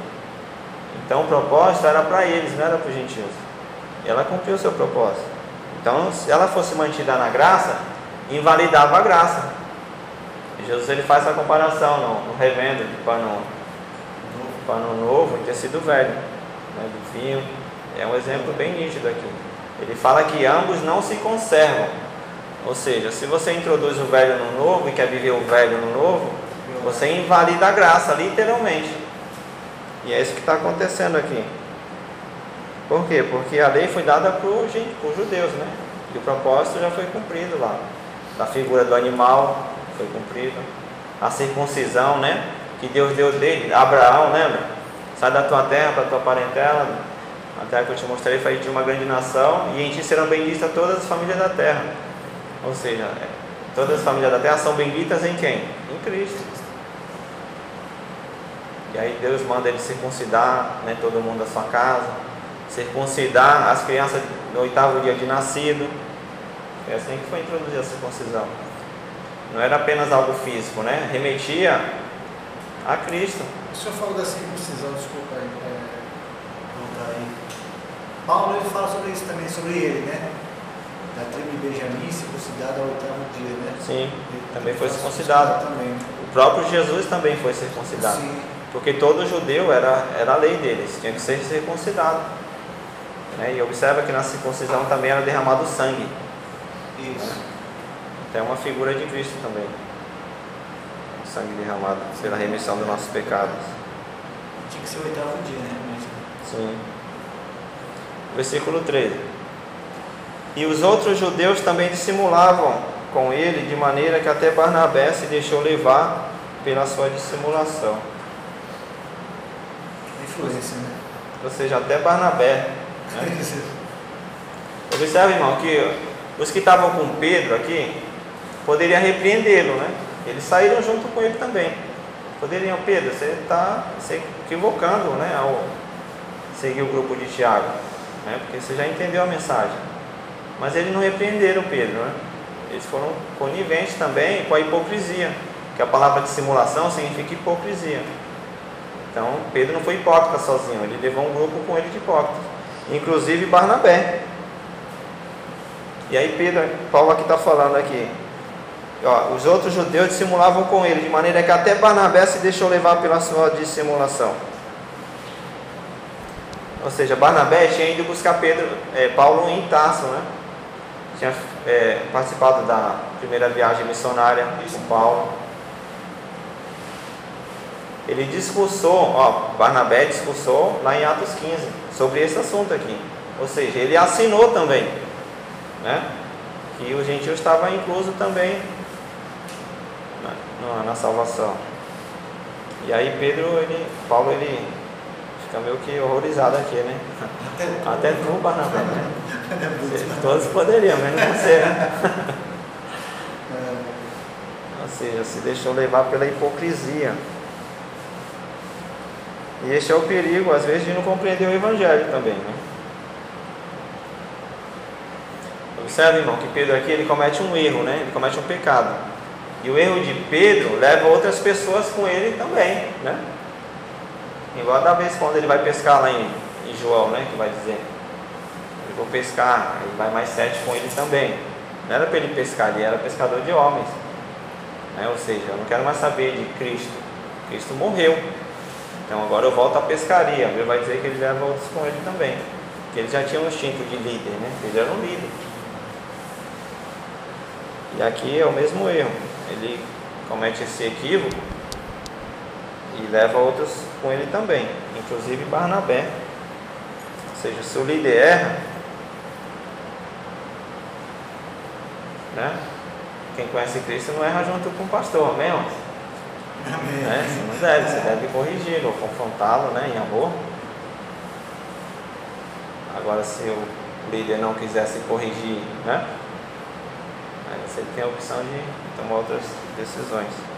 Então o propósito era para eles, não era para os gentios. Ela cumpriu o seu propósito. Então, se ela fosse mantida na graça, invalidava a graça. Jesus ele faz a comparação no, no revendo de pano, pano novo e tecido velho, né, do vinho. É um exemplo bem nítido aqui. Ele fala que ambos não se conservam. Ou seja, se você introduz o velho no novo e quer viver o velho no novo, você invalida a graça, literalmente. E é isso que está acontecendo aqui. Por quê? Porque a lei foi dada para os judeus, né? E o propósito já foi cumprido lá. Da figura do animal foi cumprida. A circuncisão, né? Que Deus deu dele, Abraão, lembra? Sai da tua terra, da tua parentela, a terra que eu te mostrei foi de uma grande nação, e em ti serão benditas todas as famílias da terra. Ou seja, é, todas as famílias da terra são benditas em quem? Em Cristo. E aí Deus manda ele circuncidar né, todo mundo da sua casa, circuncidar as crianças no oitavo dia de nascido. É assim que foi introduzida a circuncisão. Não era apenas algo físico, né? Remetia a Cristo. O senhor falou da circuncisão, desculpa aí, é, voltar aí. Paulo ele fala sobre isso também, sobre ele, né? Da tribo de Benjamim, circuncidado ao oitavo dia, né? Sim, Ele também foi circuncidado. Também. O próprio Jesus também foi circuncidado. Sim. Porque todo judeu era, era a lei deles, tinha que ser circuncidado. Né? E observa que na circuncisão também era derramado sangue. Isso. Então é uma figura de Cristo também. O sangue derramado pela remissão dos nossos pecados. Tinha que ser o oitavo dia, né? Sim. Versículo 13. E os outros judeus também dissimulavam com ele, de maneira que até Barnabé se deixou levar pela sua dissimulação. Influência, né? Ou seja, até Barnabé. Né? Observe, irmão, que os que estavam com Pedro aqui poderiam repreendê-lo, né? Eles saíram junto com ele também. Poderiam, Pedro, você está se equivocando, né? Ao seguir o grupo de Tiago, né? Porque você já entendeu a mensagem. Mas eles não repreenderam Pedro, né? Eles foram coniventes também com a hipocrisia, que a palavra dissimulação significa hipocrisia. Então, Pedro não foi hipócrita sozinho, ele levou um grupo com ele de hipócritas, inclusive Barnabé. E aí Pedro, Paulo aqui está falando aqui, ó, os outros judeus dissimulavam com ele, de maneira que até Barnabé se deixou levar pela sua dissimulação. Ou seja, Barnabé tinha ido buscar Pedro, é, Paulo em Tarso, né? Tinha é, participado da primeira viagem missionária com Paulo. Ele discursou, ó, Barnabé discursou lá em Atos 15 sobre esse assunto aqui. Ou seja, ele assinou também, né? Que o gentio estava incluso também na, na, na salvação. E aí Pedro, ele, Paulo, ele fica meio que horrorizado aqui, né? Até tu, Barnabé, né? Todos poderiam, menos você, né? Ou seja, se deixou levar pela hipocrisia. E este é o perigo, às vezes, de não compreender o Evangelho também. Né? Observe, irmão, que Pedro aqui ele comete um erro, né? ele comete um pecado. E o erro de Pedro leva outras pessoas com ele também. Né? Igual da vez quando ele vai pescar lá em, em João, né? que vai dizer: Eu vou pescar, aí vai mais sete com ele também. Não era para ele pescar, ele era pescador de homens. Né? Ou seja, eu não quero mais saber de Cristo. Cristo morreu. Então agora eu volto à pescaria. Ele vai dizer que ele leva outros com ele também. Porque ele já tinha um instinto de líder, né? Ele era um líder. E aqui é o mesmo erro. Ele comete esse equívoco e leva outros com ele também, inclusive Barnabé. Ou seja, se o líder erra, né? Quem conhece Cristo não erra junto com o pastor, amém? Amém. Né? Você não deve, você deve corrigi-lo ou confrontá-lo né, em amor. Agora, se o líder não quiser se corrigir, né? Aí você tem a opção de tomar outras decisões.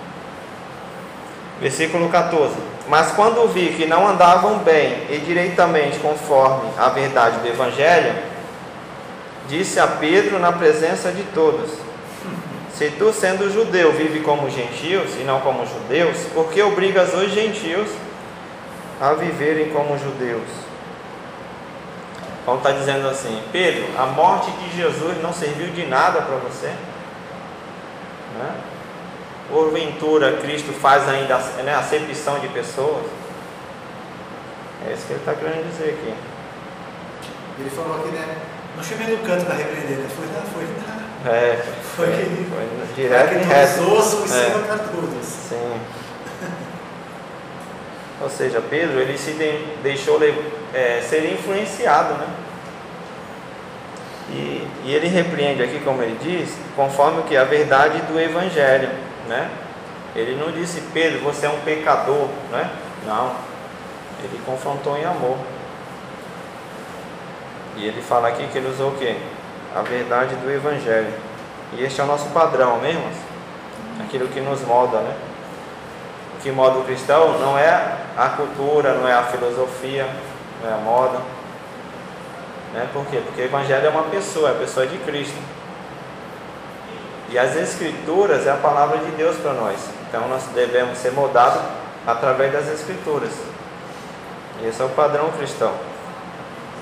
Versículo 14: Mas quando vi que não andavam bem e direitamente conforme a verdade do Evangelho, disse a Pedro na presença de todos: Se tu, sendo judeu, vive como gentios e não como judeus, por que obrigas os gentios a viverem como judeus. Paulo está dizendo assim: Pedro, a morte de Jesus não serviu de nada para você? Né? Porventura Cristo faz ainda né, acepção de pessoas? É isso que ele está querendo dizer aqui. Ele falou aqui, né? Não chamei no canto para repreender, né? Foi, não, foi, não. É, Foi, foi, foi direto e reto. e É. todos. Sim. Ou seja, Pedro ele se de- deixou é, ser influenciado, né? E, e ele repreende aqui, como ele diz, conforme o que a verdade do Evangelho, né? Ele não disse Pedro, você é um pecador, né? Não. Ele confrontou em amor. E ele fala aqui que ele usou o quê? A verdade do Evangelho. E este é o nosso padrão, irmãos? Aquilo que nos molda, né? O que molda o cristão não é a cultura, não é a filosofia, não é a moda. Né? Por quê? Porque o Evangelho é uma pessoa, é a pessoa de Cristo. E as Escrituras é a palavra de Deus para nós. Então nós devemos ser moldados através das Escrituras. Esse é o padrão cristão.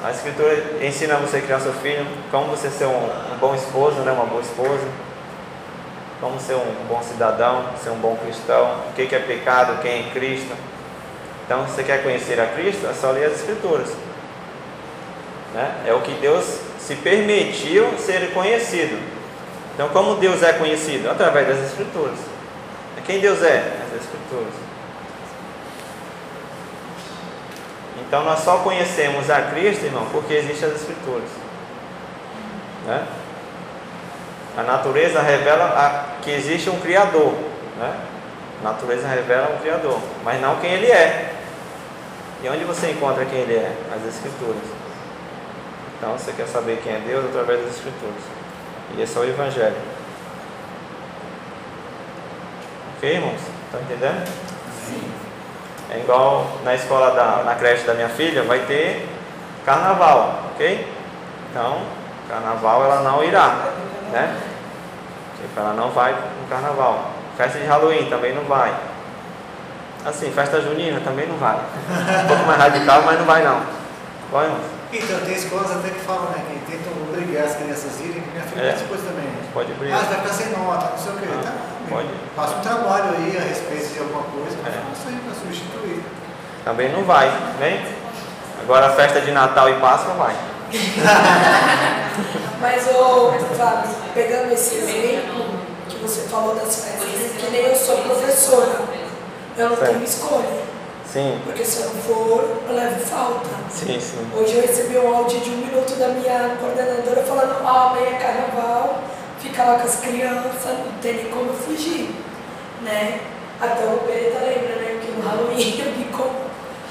A Escritura ensina você a criar seu filho, como você ser um, um bom esposo, né? uma boa esposa, como ser um bom cidadão, ser um bom cristão, o que que é pecado, quem é Cristo. Então, se você quer conhecer a Cristo, é só ler as Escrituras. Né? É o que Deus se permitiu ser conhecido. Então, como Deus é conhecido? Através das Escrituras. Quem Deus é? As Escrituras. Então, nós só conhecemos a Cristo, irmão, porque existem as Escrituras. Né? A natureza revela a- que existe um Criador. Né? A natureza revela um Criador, mas não quem Ele é. E onde você encontra quem Ele é? As Escrituras. Então você quer saber quem é Deus através das Escrituras. E esse é o Evangelho. Ok, irmãos? Estão entendendo? É igual na escola da, na creche da minha filha, vai ter carnaval, ok? Então, carnaval ela não irá, né? Tipo, ela não vai no carnaval. Festa de Halloween também não vai. Assim, festa junina também não vai. Um pouco mais radical, mas não vai não. Vai, irmãos? Então, tem escolas até que falam, né? Que tentam obrigar as crianças a irem, que minha filha É. participou também. Pode Ah, brilhar. você vai ficar sem nota, não sei o quê. Ah, tá, pode. Passa um trabalho aí a respeito de alguma coisa, mas É. faça aí para substituir. Também não vai, vem? Agora a festa de Natal e Páscoa vai. Mas, ô, Fábio, pegando esse exemplo que você falou das festas, que nem eu sou professora, eu não Certo. tenho escolha, Sim, porque se eu não for, eu levo falta. sim, sim. Hoje eu recebi um áudio de um minuto da minha coordenadora falando, ó, amanhã é carnaval, fica lá com as crianças, não tem nem como fugir, né? Até o Beretta lembra, né? Que no Halloween eu me com...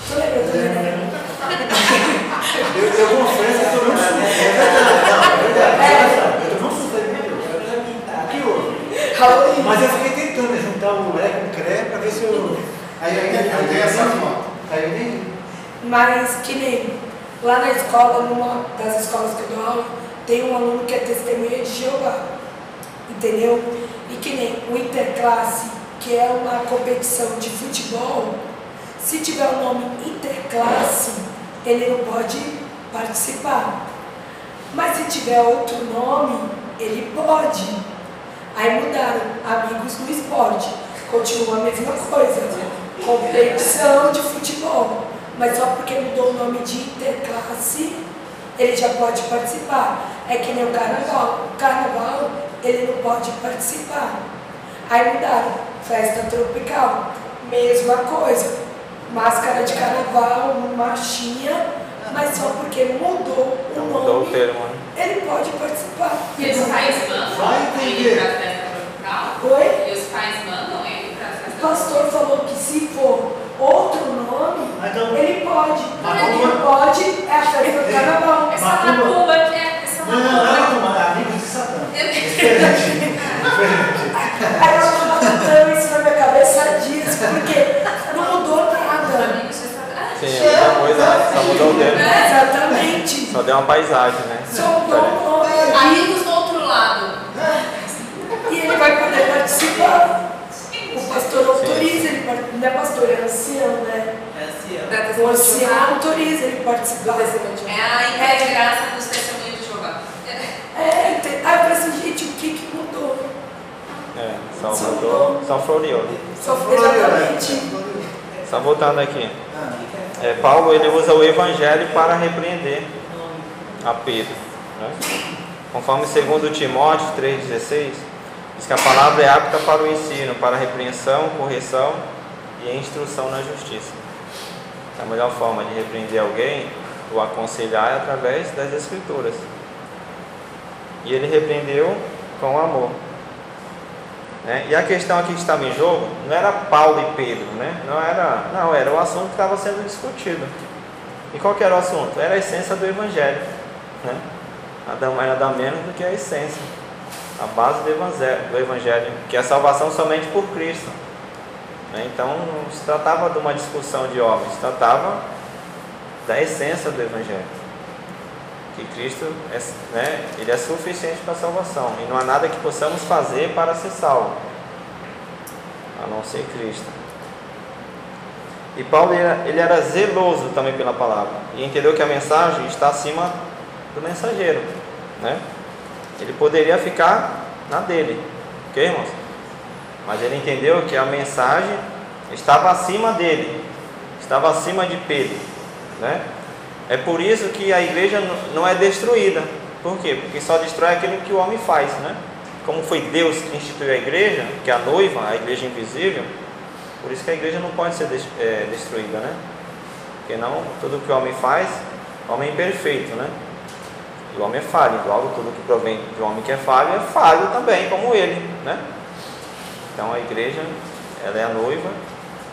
Tu lembra também, né? Eu, eu confesso que eu tô muito susto. É verdade, não, é verdade. Eu susto aí, meu Deus. O que houve? Halloween. Mas eu fiquei tentando juntar o Lé com o CRE pra ver se eu. Aí aí aí tem essa. Aí eu nem. Mas que nem lá na escola, numa das escolas que eu dou aula, tem um aluno que é testemunha de Jeová. Entendeu? E que nem o Interclasse, que é uma competição de futebol, se tiver o nome Interclasse, ele não pode participar. Mas se tiver outro nome, ele pode. Aí mudaram, amigos no esporte. Continua a mesma coisa. Competição de futebol. Mas só porque mudou o nome de interclasse, ele já pode participar. É que nem o carnaval. O carnaval, ele não pode participar. Aí mudaram. Festa tropical. Mesma coisa. Máscara de carnaval, marchinha, mas só porque mudou o Então nome, mudou o termo, né? ele pode participar. E os pais mandam Vai entender. para a festa tropical? Oi? E os pais mandam pastor falou que se for outro nome, Ah, então. ele pode. Mas Ele não pode, é a festa do carnaval. Essa Macumba. macumba que é essa Não, não, macumba. não, não, amigos de Satã. Eu- Diferente. Diferente. Aí eu tava botando isso na minha cabeça há dias, porque não mudou nada. Satã. Sim, é a mesma coisa, só mudou o termo. Exatamente. Só deu uma paisagem, né? Só mudou o nome ali Amigos do outro lado. e ele vai poder participar. O pastor autoriza, ele part- não é pastor, é ancião, né? É assim, ó. Da O testemunha de ancião Jeová. Autoriza ele Do participar. É a integraça dos testemunhos de Jeová. É, aí eu falei assim, gente, o que que mudou? É, Salvador, São Floriano. Né? exatamente. Só voltando aqui. Ah, É, Paulo ele usa o evangelho para repreender a Pedro. né? Conforme segundo Timóteo 3,16, diz que a palavra é apta para o ensino, para a repreensão, correção e instrução na justiça. A melhor forma de repreender alguém ou aconselhar é através das escrituras. E ele repreendeu com amor. né? E a questão aqui que estava em jogo não era Paulo e Pedro, né? não, era, não, era o assunto que estava sendo discutido. E qual era o assunto? Era a essência do Evangelho. Né? Nada mais nada menos do que a essência, a base do Evangelho, do evangelho que é a salvação somente por Cristo. Né? Então não se tratava de uma discussão de homens, se tratava da essência do Evangelho. Que Cristo é, né, ele é suficiente para a salvação e não há nada que possamos fazer para ser salvo, a não ser Cristo. E Paulo ele era, zeloso também pela palavra e entendeu que a mensagem está acima do mensageiro, né? Ele poderia ficar na dele, ok, irmãos? Mas ele entendeu que a mensagem estava acima dele, estava acima de Pedro, né? É por isso que a igreja não é destruída. Por quê? Porque só destrói aquilo que o homem faz, né? Como foi Deus que instituiu a igreja, que é a noiva, a igreja invisível, por isso que a igreja não pode ser é, destruída, né? Porque não tudo que o homem faz, o homem é imperfeito, né? E o homem é falho, logo tudo que provém de um homem que é falho é falho também, como ele, né? Então a igreja, ela é a noiva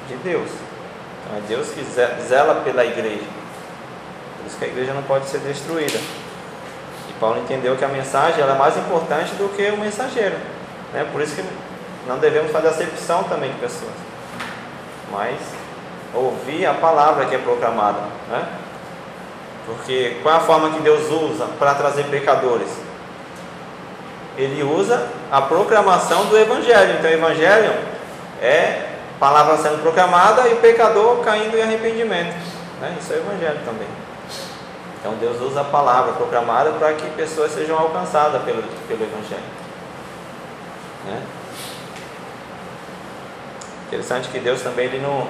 de Deus. Então é Deus que ze- zela pela igreja. Por isso que a igreja não pode ser destruída. E Paulo entendeu que a mensagem ela é mais importante do que o mensageiro. Né? Por isso que não devemos fazer acepção também de pessoas. Mas ouvir a palavra que é proclamada. Né? Porque qual é a forma que Deus usa para trazer pecadores? Ele usa a proclamação do Evangelho. Então, o Evangelho é palavra sendo proclamada e pecador caindo em arrependimento. Né? Isso é o Evangelho também. Então, Deus usa a palavra proclamada para que pessoas sejam alcançadas pelo, pelo Evangelho. Né? Interessante que Deus também ele não,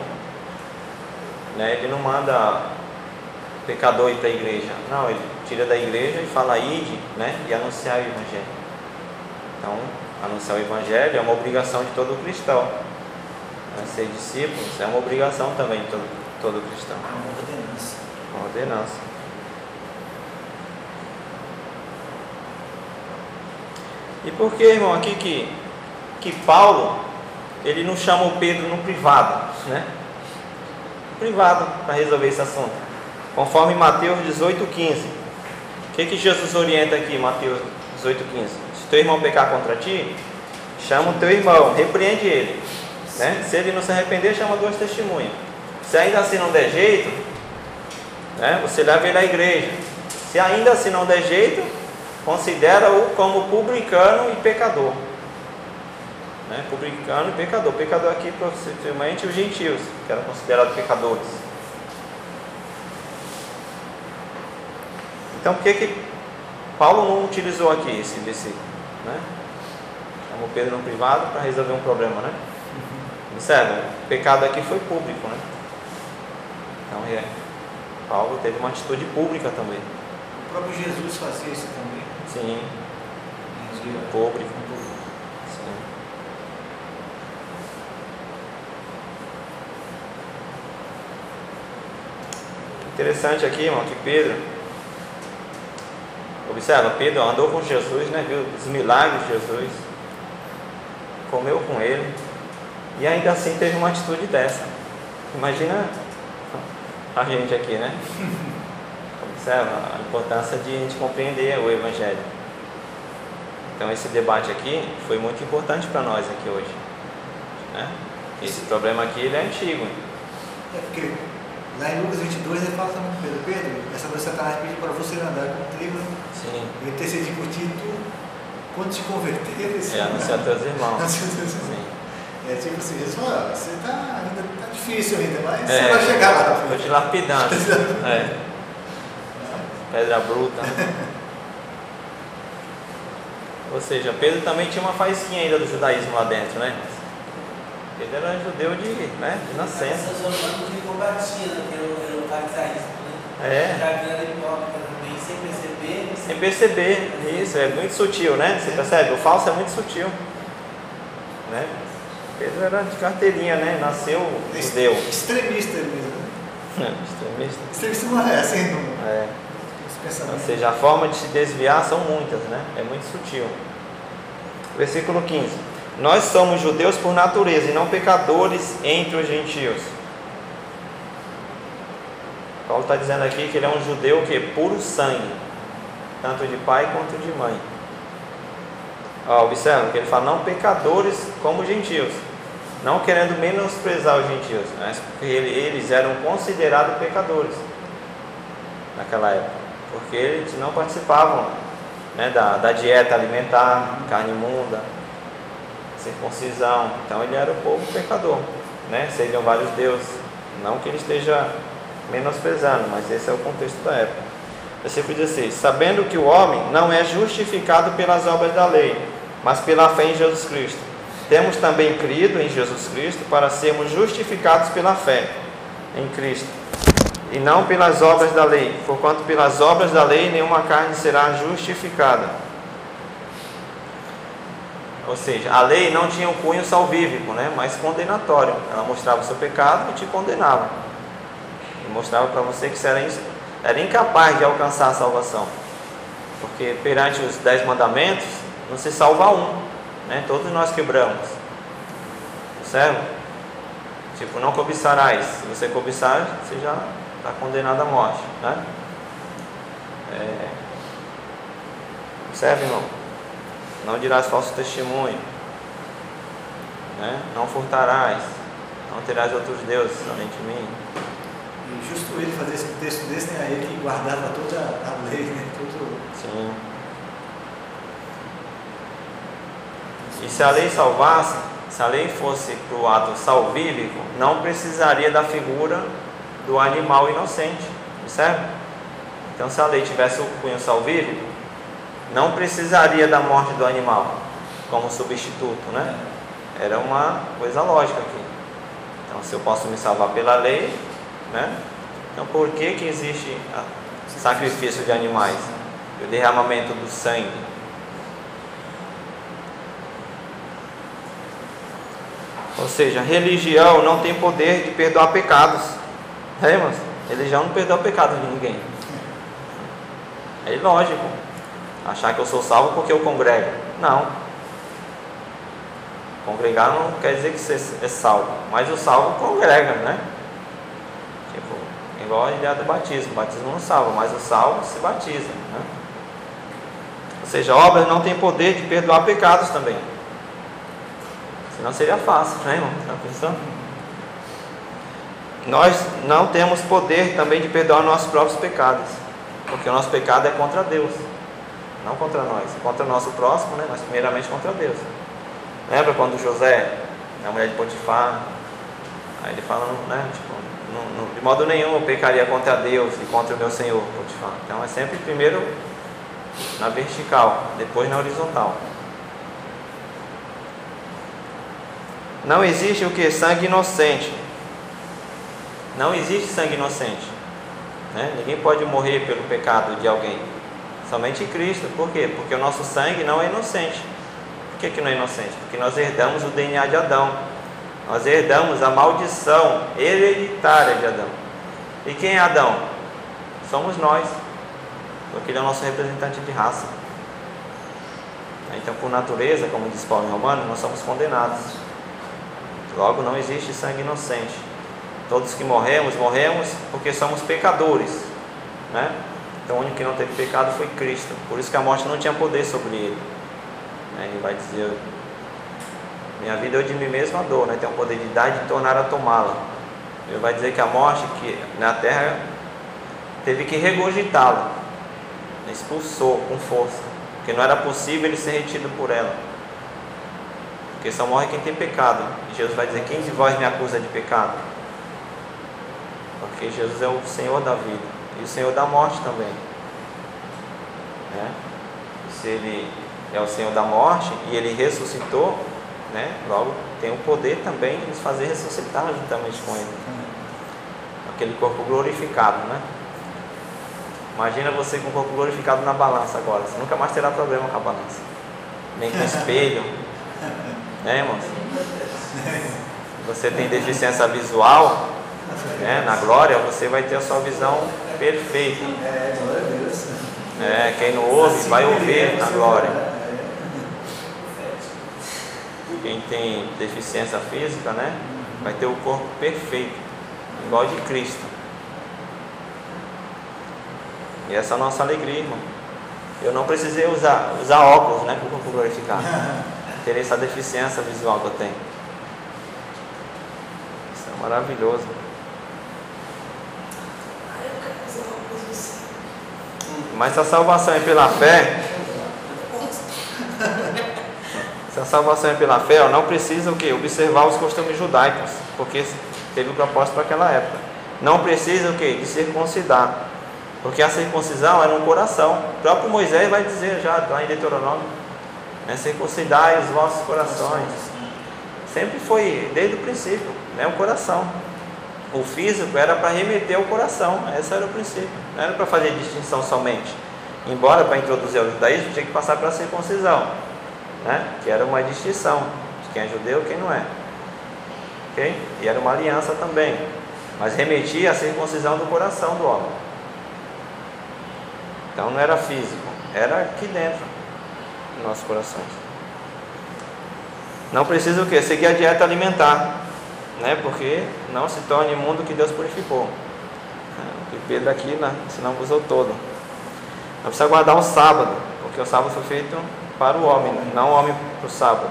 né, ele não manda pecador ir para a igreja. Não, ele tira da igreja e fala ide, né, e anunciar o evangelho. Então, anunciar o evangelho é uma obrigação de todo cristão. Né, Ser discípulos é uma obrigação também de todo, todo cristão. é uma ordenança. Uma ordenança. E por que, irmão, aqui que, que Paulo ele não chama o Pedro no privado, né? Privado para resolver esse assunto. Conforme Mateus 18:15. O que que Jesus orienta aqui, Mateus 18:15? Teu irmão pecar contra ti, chama o teu irmão, repreende ele, né? Se ele não se arrepender, chama duas testemunhas. Se ainda assim não der jeito, né? Você leva ele à igreja. Se ainda assim não der jeito, considera-o como publicano e pecador. Né? Publicano e pecador. Pecador aqui, possivelmente, os gentios, que eram considerados pecadores. Então, por que, que Paulo não utilizou aqui esse versículo? Né? Chamou Pedro no privado para resolver um problema, né? Observe, o pecado aqui foi público, né? Então, é, Paulo teve uma atitude pública também. O próprio Jesus fazia isso também. Sim, Ele público. Sim. Interessante aqui, irmão, que Pedro, observa, Pedro andou com Jesus, né, viu os milagres de Jesus, comeu com ele, e ainda assim teve uma atitude dessa. Imagina a gente aqui, né? Observa a importância de a gente compreender o Evangelho. Então esse debate aqui foi muito importante para nós aqui hoje. Né? Esse problema aqui ele é antigo. É porque lá em Lucas 22 ele fala com Pedro, Pedro, essa vez Satanás pediu para você andar com trigo, Sim. ele intercedir por ti, tu, quando te converteres, É anunciar teus irmãos. Anunciar teus irmãos. Sim. É tipo assim, eles falam, "Ah, você tá, ainda tá difícil ainda, mas É. você vai chegar lá Estou te lapidando. É. Pedra bruta. né? Ou seja, Pedro também tinha uma faísquinha ainda do judaísmo lá dentro, né? Pedro era judeu de, né, de nascença. Que combatia, né? Que era o- era o farisaísmo, né? É. sem perceber. Sem perceber, isso, é muito sutil, né? Você percebe? O falso é muito sutil. Né? Pedro era de carteirinha, né? Nasceu judeu. Extremista ele mesmo. né? Extremista. Extremista não é assim, não. É. Esse Ou seja, a forma de se desviar são muitas, né? É muito sutil. Versículo 15. Nós somos judeus por natureza e não pecadores entre os gentios. Paulo está dizendo aqui que ele é um judeu que é puro sangue, tanto de pai quanto de mãe. Ó, observa que ele fala não pecadores como gentios, não querendo menosprezar os gentios, mas porque ele- eles eram considerados pecadores naquela época, porque eles não participavam né, da, da dieta alimentar, carne imunda, circuncisão. Então ele era o povo pecador, né? Seriam vários deuses. Não que ele esteja menosprezando, mas esse é o contexto da época. Versículo 16: Sabendo que o homem não é justificado pelas obras da lei, mas pela fé em Jesus Cristo. Temos também crido em Jesus Cristo para sermos justificados pela fé em Cristo e não pelas obras da lei, porquanto pelas obras da lei nenhuma carne será justificada. Ou seja, a lei não tinha um cunho salvífico, né, mas condenatório. Ela mostrava o seu pecado e te condenava. Mostrava para você que você era, in- era incapaz de alcançar a salvação. Porque perante os dez mandamentos, não se salva um. Né? Todos nós quebramos. Certo? Tipo, não cobiçarás. Se você cobiçar, você já está condenado à morte. Né? É... Observe, irmão. Não dirás falso testemunho. Né? Não furtarás. Não terás outros deuses além de mim. E justo ele fazer esse texto desse, né? Ele que guardava toda a lei, né? Todo... Sim. E se a lei salvasse, se a lei fosse para o ato salvífico, não precisaria da figura do animal inocente, certo? Então, se a lei tivesse o cunho salvífico, não precisaria da morte do animal como substituto, né? Era uma coisa lógica aqui. Então, se eu posso me salvar pela lei, né? Então, por que que existe sacrifício de animais? E o derramamento do sangue? Ou seja, religião não tem poder de perdoar pecados. É, irmãos? Religião não perdoa pecado de ninguém. É ilógico. Achar que eu sou salvo porque eu congrego. Não. Congregar não quer dizer que você é salvo. Mas o salvo congrega, né? Igual a ideia do batismo. O batismo não salva, mas o salvo se batiza. Né? Ou seja, obras não têm poder de perdoar pecados também. Senão seria fácil, né, irmão? Está pensando? Nós não temos poder também de perdoar nossos próprios pecados, porque o nosso pecado é contra Deus, não contra nós, contra o nosso próximo, né? mas primeiramente contra Deus. Lembra quando José, a mulher de Potifar, aí ele fala, né, tipo, não- não- de modo nenhum eu pecaria contra Deus e contra o meu Senhor, Potifar. Então é sempre primeiro na vertical, depois na horizontal. Não existe o que? Sangue inocente. Não existe sangue inocente. né? Ninguém pode morrer pelo pecado de alguém. Somente Cristo. Por quê? Porque o nosso sangue não é inocente. Por que, que não é inocente? Porque nós herdamos o DNA de Adão. Nós herdamos a maldição hereditária de Adão. E quem é Adão? Somos nós. Porque ele é o nosso representante de raça. Então, por natureza, como diz Paulo em Romano, nós somos condenados. Logo, não existe sangue inocente. Todos que morremos, morremos porque somos pecadores. Né? Então, o único que não teve pecado foi Cristo. Por isso que a morte não tinha poder sobre ele. Né? Ele vai dizer: Minha vida eu de mim mesmo a dor, né? tem o poder de dar e de tornar a tomá-la. Ele vai dizer que a morte que na terra teve que regurgitá-la, expulsou com força, porque não era possível ele ser retido por ela. Porque só morre quem tem pecado. E Jesus vai dizer: Quem de vós me acusa de pecado? Porque Jesus é o Senhor da vida e o Senhor da morte também. Né? Se Ele é o Senhor da morte e Ele ressuscitou, né? logo tem o poder também de nos fazer ressuscitar juntamente com Ele. Aquele corpo glorificado, né? Imagina você com o corpo glorificado na balança agora. Você nunca mais terá problema com a balança. Nem com espelho. né, irmãos? Você tem deficiência visual, né? na glória, você vai ter a sua visão perfeita. É, glória a Deus. É, quem não ouve vai ouvir na glória. Quem tem deficiência física, né? Vai ter o corpo perfeito, igual de Cristo. E essa é a nossa alegria, irmão. Eu não precisei usar, usar óculos, né? Corpo glorificado. Ter essa deficiência visual que eu tenho. Isso é maravilhoso. Assim. Mas se a salvação é pela fé, a salvação é pela fé, ó, não precisa o quê? Observar os costumes judaicos, porque teve um propósito para aquela época. Não precisa o quê? De circuncidar, porque a circuncisão era um coração. O próprio Moisés vai dizer já lá em Deuteronômio, né? circuncidai os vossos corações. Sempre foi, desde o princípio, né? o coração. O físico era para remeter ao coração, esse era o princípio, não era para fazer distinção somente. Embora para introduzir o judaísmo tinha que passar pela circuncisão, né? que era uma distinção de quem é judeu e quem não é. ok? E era uma aliança também, mas remetia à circuncisão do coração do homem. Então não era físico, era aqui dentro dos nossos corações. Não precisa o que? Seguir a dieta alimentar né? porque não se torne imundo que Deus purificou. Que Pedro aqui né? senão usou todo. Não precisa guardar o sábado, porque o sábado foi feito para o homem, não o homem para o sábado.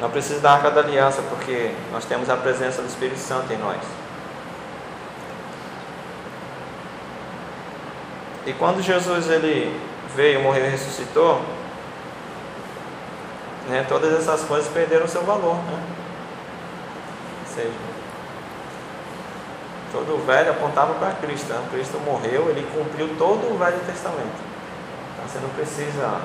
Não precisa da arca da aliança, porque nós temos a presença do Espírito Santo em nós. E quando Jesus ele veio, morreu e ressuscitou, né, todas essas coisas perderam seu valor. Né? Ou seja, todo o velho apontava para Cristo. Né? Cristo morreu, ele cumpriu todo o Velho Testamento. Então você não precisa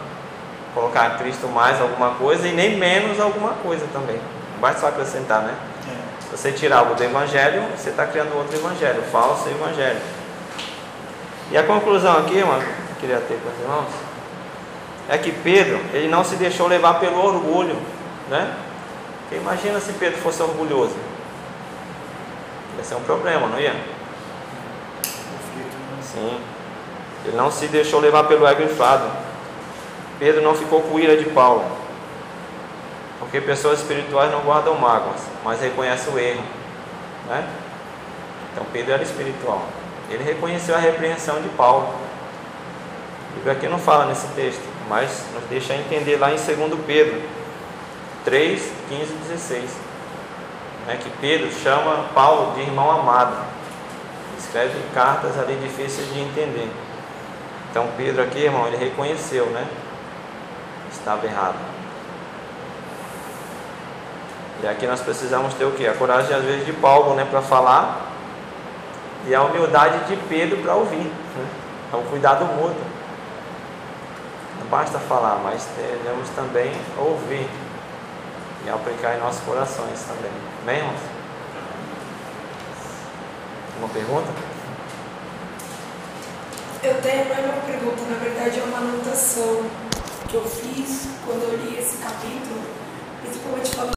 colocar Cristo mais alguma coisa e nem menos alguma coisa também. Não basta só acrescentar, né? Se você tirar algo do Evangelho, você está criando outro Evangelho, falso Evangelho. E a conclusão aqui, mano, que eu queria ter com os irmãos, é que Pedro, ele não se deixou levar pelo orgulho, né? Porque imagina se Pedro fosse orgulhoso. Ia ser um problema, não ia? Conflito. Sim. Ele não se deixou levar pelo ego inflado. Pedro não ficou com ira de Paulo. Porque pessoas espirituais não guardam mágoas, mas reconhecem o erro. Né? Então Pedro era espiritual. Ele reconheceu a repreensão de Paulo. A Bíblia aqui não fala nesse texto, mas nos deixa entender lá em 2 Pedro 3, 15 e 16. Né, que Pedro chama Paulo de irmão amado. Escreve cartas ali difíceis de entender. Então Pedro aqui, irmão, ele reconheceu, né? Estava errado. E aqui nós precisamos ter o que? A coragem às vezes de Paulo, né, para falar e a humildade de Pedro para ouvir. Né? É um cuidado mútuo. Não basta falar, mas devemos também ouvir e aplicar em nossos corações também. Amém, irmãos? Uma pergunta? Eu tenho mais uma pergunta, na verdade é uma anotação que eu fiz quando eu li esse capítulo, principalmente falando